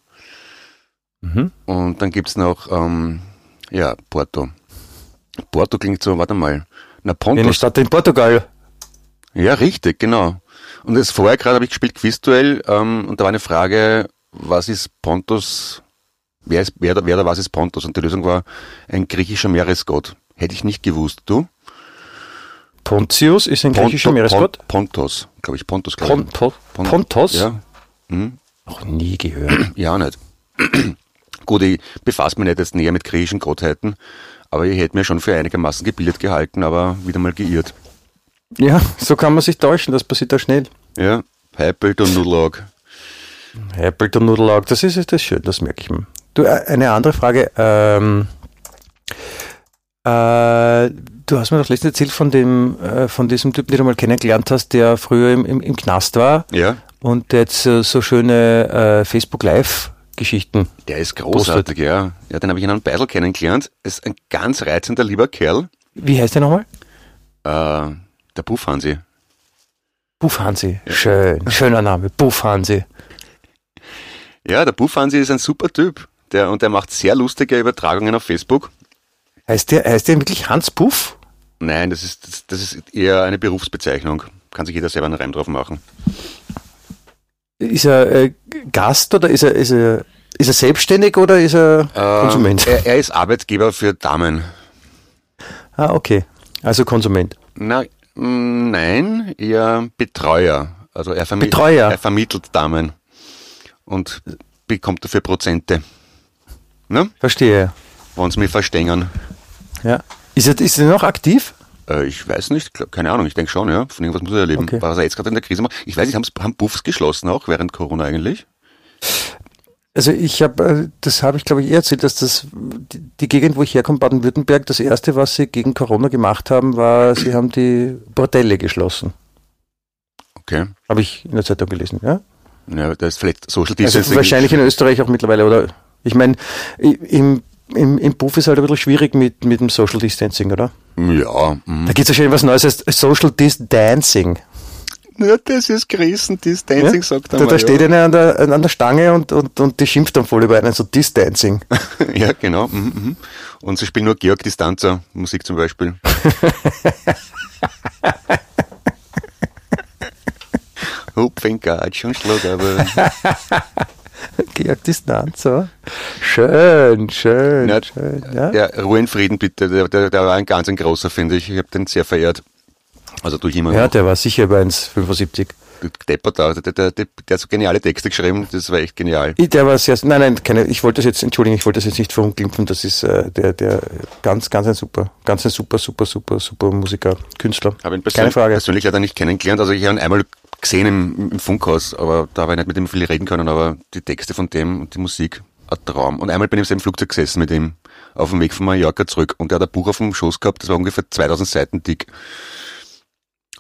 Mhm. Und dann gibt es noch, ähm, ja, Porto. Porto klingt so, warte mal. Na, Pontos. Eine Stadt in Portugal. Ja, richtig, genau. Und das vorher gerade habe ich gespielt Quizduell ähm, und da war eine Frage, was ist Pontos, wer, ist, wer, wer oder was ist Pontos? Und die Lösung war ein griechischer Meeresgott. Hätte ich nicht gewusst, du? Pontius ist ein Ponto, griechischer Meeresgott? Pontos, glaube ich, Pontos. Glaub ich. Pon, Pon, Pontos? Ja. Hm. Noch nie gehört. ja, nicht. Gut, ich befasse mich nicht jetzt näher mit griechischen Gottheiten, aber ich hätte mir schon für einigermaßen gebildet gehalten, aber wieder mal geirrt. Ja, so kann man sich täuschen, das passiert da schnell. Ja, Heipelt und Nudelag. Heipelt und Nudelag, das ist, das schön, das merke ich mir. Du, äh, eine andere Frage. Ähm, äh, du hast mir doch letztens erzählt von dem, äh, von diesem Typen, den du mal kennengelernt hast, der früher im, im, im Knast war. Ja. Und der jetzt so, so schöne äh, Facebook Live Geschichten. Der ist großartig, postet. ja. Ja, den habe ich in einem Beidel kennengelernt. Ist ein ganz reizender, lieber Kerl. Wie heißt der nochmal? Äh, Der Puffhansi. Buffhansi. Schön. Schöner Name. Buffhansi. Ja, der Puffhansi ist ein super Typ. Der, und der macht sehr lustige Übertragungen auf Facebook. Heißt der, heißt der wirklich Hans Puff? Nein, das ist, das, das ist eher eine Berufsbezeichnung. Kann sich jeder selber einen Reim drauf machen. Ist er äh, Gast oder ist er, ist er, ist er selbstständig oder ist er Konsument? Ähm, er, er ist Arbeitgeber für Damen. Ah, okay. Also Konsument. Na, mh, nein, eher Betreuer. Also er, vermi Betreuer. er vermittelt Damen und bekommt dafür Prozente. Ne? Verstehe. Wenn sie mich verstehen. Ja. Ist er, ist er noch aktiv? Äh, ich weiß nicht, keine Ahnung, ich denke schon, ja. Von irgendwas muss er erleben. Okay. Was er jetzt gerade in der Krise macht. Ich weiß nicht, haben's- haben Buffs geschlossen auch während Corona eigentlich? Also ich habe, das habe ich glaube ich eher erzählt, dass das die, Gegend, wo ich herkomme, Baden-Württemberg, das erste, was sie gegen Corona gemacht haben, war, sie haben die Bordelle geschlossen. Okay. Habe ich in der Zeitung gelesen, ja? Ja, da ist vielleicht Social Also Distancing. wahrscheinlich in Österreich auch mittlerweile, oder? Ich meine, im, im, im Puff ist halt ein bisschen schwierig mit, mit dem Social Distancing, oder? Ja, mhm. Da gibt es ja schon was Neues als Social Distancing. ja, das ist Grießen, Distancing, sagt er Da, mal. da steht einer an der, an der Stange und, und, und die schimpft dann voll über einen, so Distancing. ja, genau. Mhm, mhm. Und sie spielen nur Georg Distanzer, Musik zum Beispiel. Hupfengatsch und Georg Distanzer. Schön, schön, Ja, schön. Ja? Ja, Ruhe in Frieden bitte. Der, der, der war ein ganz ein großer, finde ich. Ich habe den sehr verehrt. Also durch immer ja, noch. der war sicher über 1,75. Deppert. Der, der, der, der hat so geniale Texte geschrieben. Das war echt genial. Der war sehr, nein, nein, keine, ich wollte das jetzt, Entschuldigung, ich wollte das jetzt nicht verunglimpfen, das ist äh, der, der ganz, ganz ein super, ganz ein super, super, super, super Musiker, Künstler. Habe ihn Keine persönlich, Frage. persönlich leider nicht kennengelernt. Also ich habe ihn einmal gesehen im, im Funkhaus, aber da habe ich nicht mit ihm viel reden können. Aber die Texte von dem und die Musik, ein Traum. Und einmal bin ich im selben Flugzeug gesessen mit ihm auf dem Weg von Mallorca zurück. Und er hat ein Buch auf dem Schoß gehabt, das war ungefähr 2000 Seiten dick.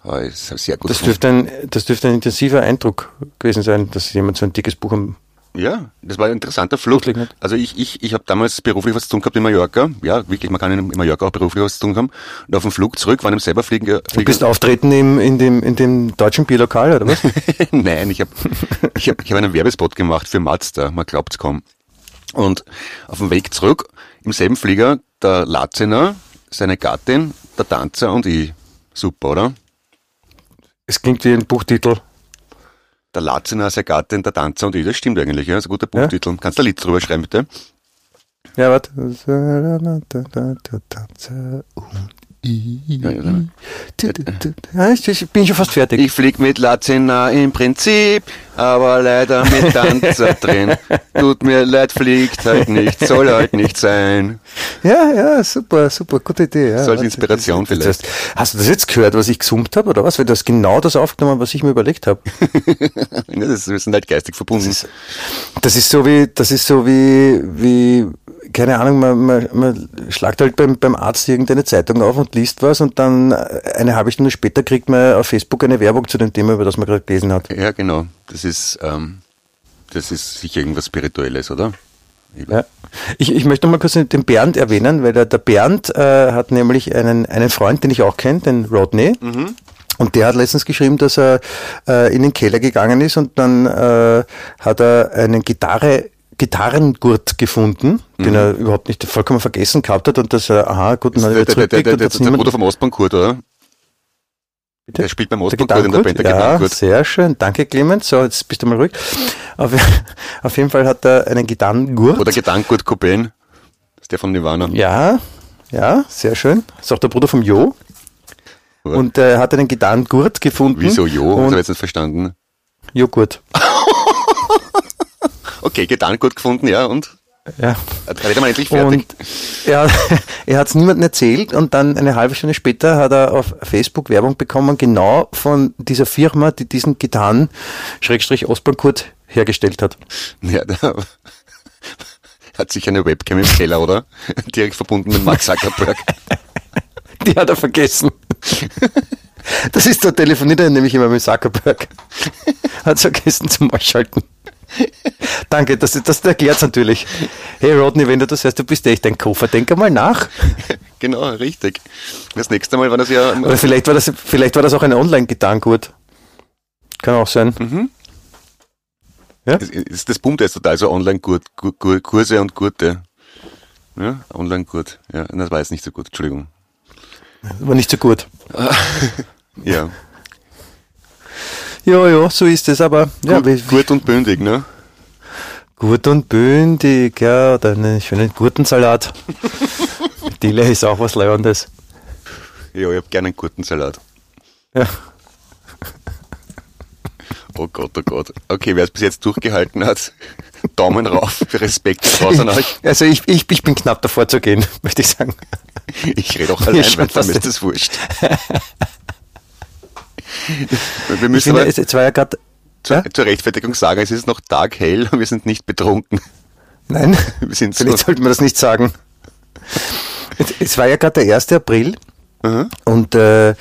Ah, gut. Das dürfte ein, das dürfte ein intensiver Eindruck gewesen sein, dass jemand so ein dickes Buch am, Ja, das war ein interessanter Flug. Also ich, ich, ich habe damals beruflich was zu tun gehabt in Mallorca. Ja, wirklich, man kann in Mallorca auch beruflich was zu tun haben. Und auf dem Flug zurück, waren im selber Fliegen. Du bist auftreten im, in dem, in dem deutschen Bierlokal, oder was? Nein, ich habe ich hab, ich hab einen Werbespot gemacht für Mazda, man glaubt's kaum. Und auf dem Weg zurück, im selben Flieger, der Latziner, seine Gattin, der Tanzer und ich. Super, oder? Es klingt wie ein Buchtitel. Der Latziner, seine Gattin, der Tanzer und ich. Das stimmt eigentlich, ja. Das ist ein guter Buchtitel. Kannst du ein Lied drüber schreiben, bitte? Ja, warte. Ja, ja, ich, bin schon fast fertig. Ich flieg mit Latziner im Prinzip, aber leider mit Tanzer drin. Tut mir leid, fliegt halt nicht, soll halt nicht sein. Ja, ja, super, super, gute Idee. Ja, So als Warte, Inspiration das- vielleicht. das- Hast du das jetzt gehört, was ich gesummt habe, oder was? Weil du hast genau das aufgenommen, was ich mir überlegt habe. Das, wir sind halt geistig verbunden. Das ist so wie, das ist so wie, wie, keine Ahnung, man, man, man schlagt halt beim, beim Arzt irgendeine Zeitung auf und liest was und dann eine halbe Stunde später kriegt man auf Facebook eine Werbung zu dem Thema, über das man gerade gelesen hat. Ja, genau. Das ist, ähm, das ist sicher irgendwas Spirituelles, oder? Ja. Ich, ich möchte mal kurz den Bernd erwähnen, weil der, der Bernd äh, hat nämlich einen, einen Freund, den ich auch kenne, den Rodney. Und der hat letztens geschrieben, dass er äh, in den Keller gegangen ist und dann äh, hat er einen Gitarre, Gitarrengurt gefunden, den er überhaupt nicht vollkommen vergessen gehabt hat und dass er, aha, gut, dann Das hat ist er der, der, der, zurückgelegt der, der, der Bruder vom Ostbank Kurt, oder? Bitte? Der spielt beim Der Ostbank Kurt in der Band, der ja, sehr schön. Danke, Clemens. So, jetzt bist du mal ruhig. Auf, auf jeden Fall hat er einen Gitarrengurt. Oder Gedankurt Cobain. Das ist der von Nirvana. Ja, ja, sehr schön. Ist auch der Bruder vom Jo. Und er hat einen Gitarrengurt gefunden. Wieso Jo? Das habe ich jetzt nicht verstanden. Joghurt. Okay, Gedankurt gefunden, ja, und? Ja. Er mal endlich fertig. Und er, er hat es niemandem erzählt und dann eine halbe Stunde später hat er auf Facebook Werbung bekommen, genau von dieser Firma, die diesen Gitarren Schrägstrich Ostbankurt hergestellt hat. Ja, da hat sich eine Webcam im Keller, oder? Direkt verbunden mit Mark Zuckerberg. Die hat er vergessen. Das ist, da telefoniert er nämlich immer mit Zuckerberg. Hat vergessen zum Ausschalten. Danke, das, das erklärt natürlich. Hey Rodney, wenn du das hörst, du bist echt ein Koffer, denk einmal nach. Genau, richtig. Das nächste Mal war das ja. Aber vielleicht war das, vielleicht war das auch ein Online-Gedankgut. Kann auch sein. Mhm. Ja? Das, das boomt jetzt total, so Online-Kurse und Gurte. Ja, Online-Gurt. Ja, das war jetzt nicht so gut, Entschuldigung. War nicht so gut. ja. Ja, ja, so ist es, aber. Ja, gut, gut und bündig, ne? Gut und bündig, ja, oder einen schönen Gurtensalat. Dille ist auch was Lebendes. Ja, ich hab gerne einen Gurtensalat. Ja. Oh Gott, oh Gott. Okay, wer es bis jetzt durchgehalten hat, Daumen rauf, Respekt raus an euch. Also ich, ich, ich bin knapp davor zu gehen, möchte ich sagen. Ich rede auch allein, weil mir ist das wurscht. wir müssen finde, aber, es war ja gerade zur, zur Rechtfertigung sagen, es ist noch taghell und wir sind nicht betrunken. Nein, wir sind vielleicht so sollten wir das nicht sagen. Es, war ja gerade der 1. April mhm. und äh,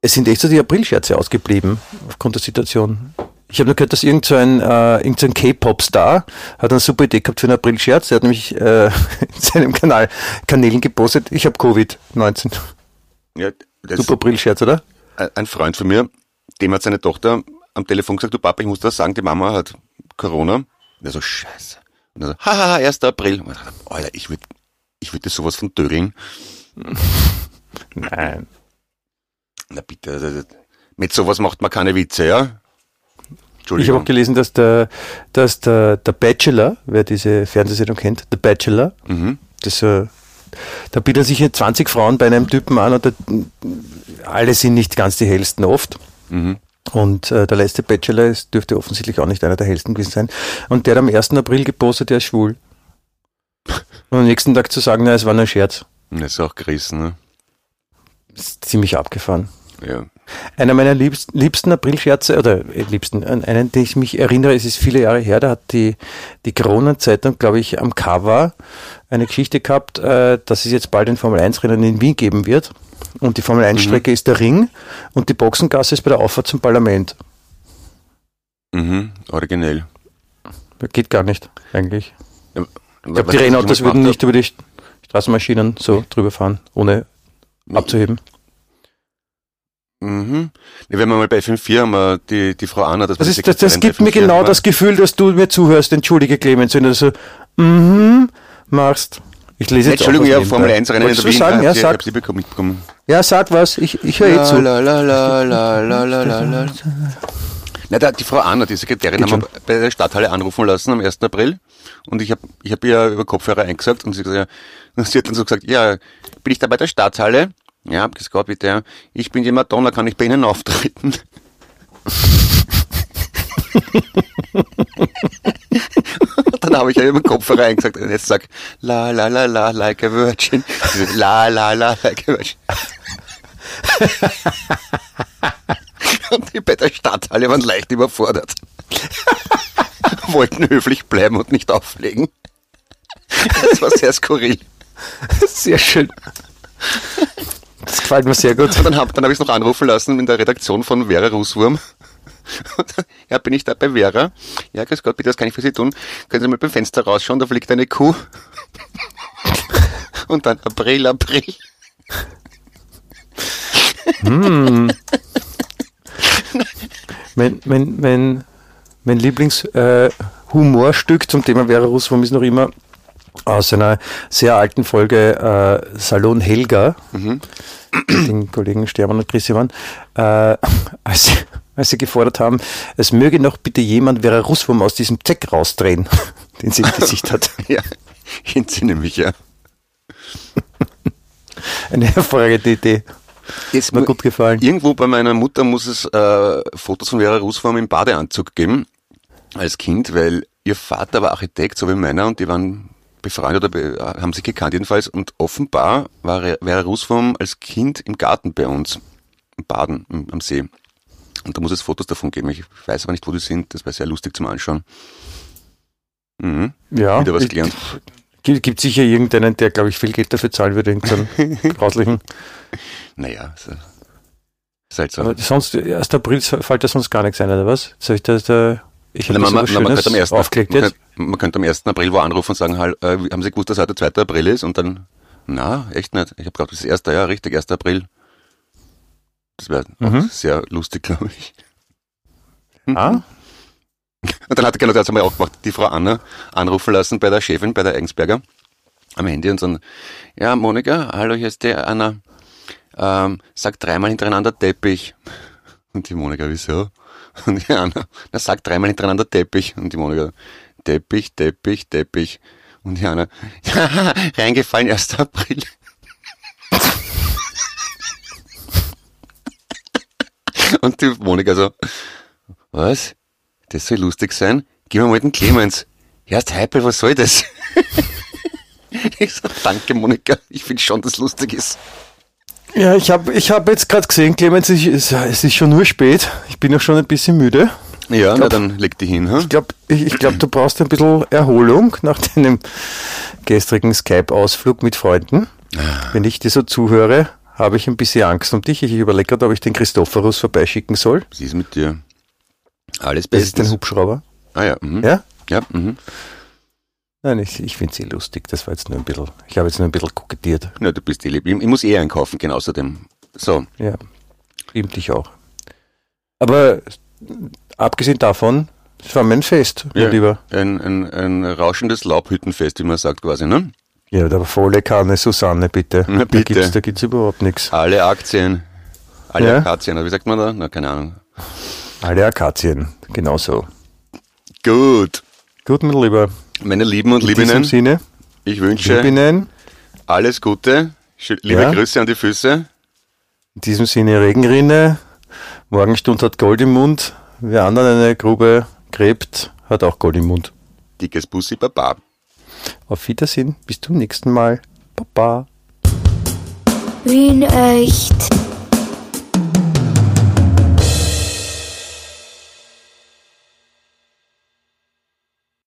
es sind echt so die Aprilscherze ausgeblieben aufgrund der Situation. Ich habe nur gehört, dass irgendein so äh, irgend K-Pop-Star hat eine super Idee gehabt für einen April-Scherz. Der hat nämlich äh, in seinem Kanal Kanälen gepostet, ich habe Covid-19. Ja, super April-Scherz, oder? Ein Freund von mir, dem hat seine Tochter am Telefon gesagt, du Papa, ich muss das sagen, die Mama hat Corona. Und er so, scheiße. Und er so, haha, 1. April. Und ich dachte, Alter, ich würde ich würd das sowas von döring. Nein. Na bitte, also, mit sowas macht man keine Witze, ja? Ich habe auch gelesen, dass der, dass der, der Bachelor, wer diese Fernsehsendung kennt, der Bachelor, mhm. das, äh, da bieten sich 20 Frauen bei einem Typen an und da, alle sind nicht ganz die hellsten oft. Mhm. Und äh, der letzte Bachelor ist, dürfte offensichtlich auch nicht einer der hellsten gewesen sein. Und der hat am 1. April gepostet, der ist schwul. Und am nächsten Tag zu sagen, na, es war nur ein Scherz. Das ist auch gerissen, ne? Ist ziemlich abgefahren. Ja. Einer meiner liebsten, liebsten Aprilscherze, oder äh, liebsten, an einen, den ich mich erinnere, es ist viele Jahre her, da hat die, die Corona-Zeitung, glaube ich, am Cover eine Geschichte gehabt, äh, dass es jetzt bald ein Formel-1-Rennen in Wien geben wird. Und die Formel-1-Strecke mhm. ist der Ring und die Boxengasse ist bei der Auffahrt zum Parlament. Mhm, originell. Geht gar nicht, eigentlich. Ja, ich glaube, die Rennautos würden nicht über die Straßenmaschinen so drüber fahren, ohne abzuheben. Mhm. Wenn wir mal bei FM4 haben wir die, die Frau Anna, das, das, ist, das, das gibt mir genau das Gefühl, dass du mir zuhörst. Entschuldige, Clemens, wenn du so mhm machst. Ich lese jetzt Entschuldigung, ja, Formel 1 Rennen in der Wien. Sagen? Ja, sag. Ich mitbekommen. Ja, sag was. Ich, ich höre eh zu. La, la, la, la, la, la, la, la. Na, da, die Frau Anna, die Sekretärin, Geht haben wir bei der Stadthalle anrufen lassen am 1. April. Und ich habe ich hab ihr über Kopfhörer eingesagt und sie, gesagt, ja, sie hat dann so gesagt, ja, bin ich da bei der Stadthalle? Ja, hab gesagt, bitte, ich bin die Madonna, kann ich bei Ihnen auftreten? dann habe ich ja über den Kopf reingesagt und jetzt sag la la la la like a virgin. La la la like a virgin. und die bei der Stadthalle waren leicht überfordert. Wollten höflich bleiben und nicht auflegen. Das war sehr skurril. Sehr schön. Das gefällt mir sehr gut. Und dann habe dann hab ich es noch anrufen lassen in der Redaktion von Vera Rußwurm. ja, bin ich da bei Vera? Ja, grüß Gott, bitte, was kann ich für Sie tun? Können Sie mal beim Fenster rausschauen, da fliegt eine Kuh. Und dann April, April. hm. mein, mein, mein, mein Lieblingshumorstück äh, zum Thema Vera Rußwurm ist noch immer aus einer sehr alten Folge äh, Salon Helga, mhm. mit den Kollegen Stermann und Chris Ivan, äh, als, als sie gefordert haben, es möge noch bitte jemand Vera Russwurm aus diesem Zeck rausdrehen, den sie im Gesicht hat. ja, ich entsinne mich, ja. Eine hervorragende Idee. Ist mir gut gefallen. Irgendwo bei meiner Mutter muss es äh, Fotos von Vera Russwurm im Badeanzug geben, als Kind, weil ihr Vater war Architekt, so wie meiner, und die waren befreundet oder be haben sich gekannt jedenfalls und offenbar war Vera Ruswurm als Kind im Garten bei uns, im Baden am See. Und da muss es Fotos davon geben. Ich weiß aber nicht, wo die sind. Das wäre sehr lustig zum Anschauen. Mhm. Ja. Wieder was gelernt. Gibt, gibt sicher irgendeinen, der, glaube ich, viel Geld dafür zahlen würde, irgendeinen grauslichen. Naja, so. ist halt. Aber sonst, 1. April fällt da sonst gar nichts ein, oder was? Soll ich da, da Ich habe man, man, man, könnte am 1. aufgelegt man, jetzt. könnte, man könnte am 1. April wo anrufen und sagen, halt, äh, haben Sie gewusst, dass heute der 2. April ist? Und dann, na, echt nicht. Ich habe gedacht, das ist 1. Ja, richtig, 1. April. Das wäre Mhm. sehr lustig, glaube ich. Ah, Und dann hat genau das wir auch gemacht, die Frau Anna anrufen lassen bei der Chefin, bei der Eigensberger am Handy und sagen, ja, Monika, hallo, hier ist die Anna. Ähm, sag dreimal hintereinander Teppich. Und die Monika, wieso? Und die Anna, na, sag dreimal hintereinander Teppich. Und die Monika, Teppich, Teppich, Teppich. Und die Anna, reingefallen, 1. April. Und die Monika so, was? Das soll lustig sein? Gib mir mal den Clemens. Ist Heipel, was soll das? ich so, danke Monika, ich finde schon, dass lustig ist. ja, ich habe ich hab jetzt gerade gesehen, Clemens, ich, es, es ist schon nur spät. Ich bin auch schon ein bisschen müde. Ja, na dann leg die hin. Ha? Ich glaube, ich, ich glaub, du brauchst ein bisschen Erholung nach deinem gestrigen Skype-Ausflug mit Freunden. Wenn ich dir so zuhöre, habe ich ein bisschen Angst um dich. Ich überlege gerade, ob ich den Christophorus vorbeischicken soll. Sie ist mit dir. Alles Das ist ein. Hubschrauber. Ah ja, mhm. Ja? Ja, mhm. Nein, ich, ich finde sie lustig. Das war jetzt nur ein bisschen, ich habe jetzt nur ein bisschen kokettiert. Na, du bist die lieb. Ich, ich muss eh einkaufen gehen, außerdem. So, Ja, lieb dich auch. Aber abgesehen davon, es war mein Fest, mein Ja. Lieber. ein, ein, ein rauschendes Laubhüttenfest, wie man sagt quasi, ne? Ja, der volle Kanne Susanne, bitte. Na, Da bitte. da gibt's überhaupt nichts. Alle Aktien. Alle Ja. Akazien, oder wie sagt man da? Na, keine Ahnung. Alle Akazien, genauso. Gut. Gut, mein Lieber. Meine Lieben und In diesem Liebinnen, Sinne, ich wünsche Liebinen, alles Gute. Liebe Ja. Grüße an die Füße. in diesem Sinne Regenrinne. Morgenstund hat Gold im Mund. Wer anderen eine Grube gräbt, hat auch Gold im Mund. Dickes Bussi Baba. Auf Wiedersehen, bis zum nächsten Mal. Baba. Wien echt.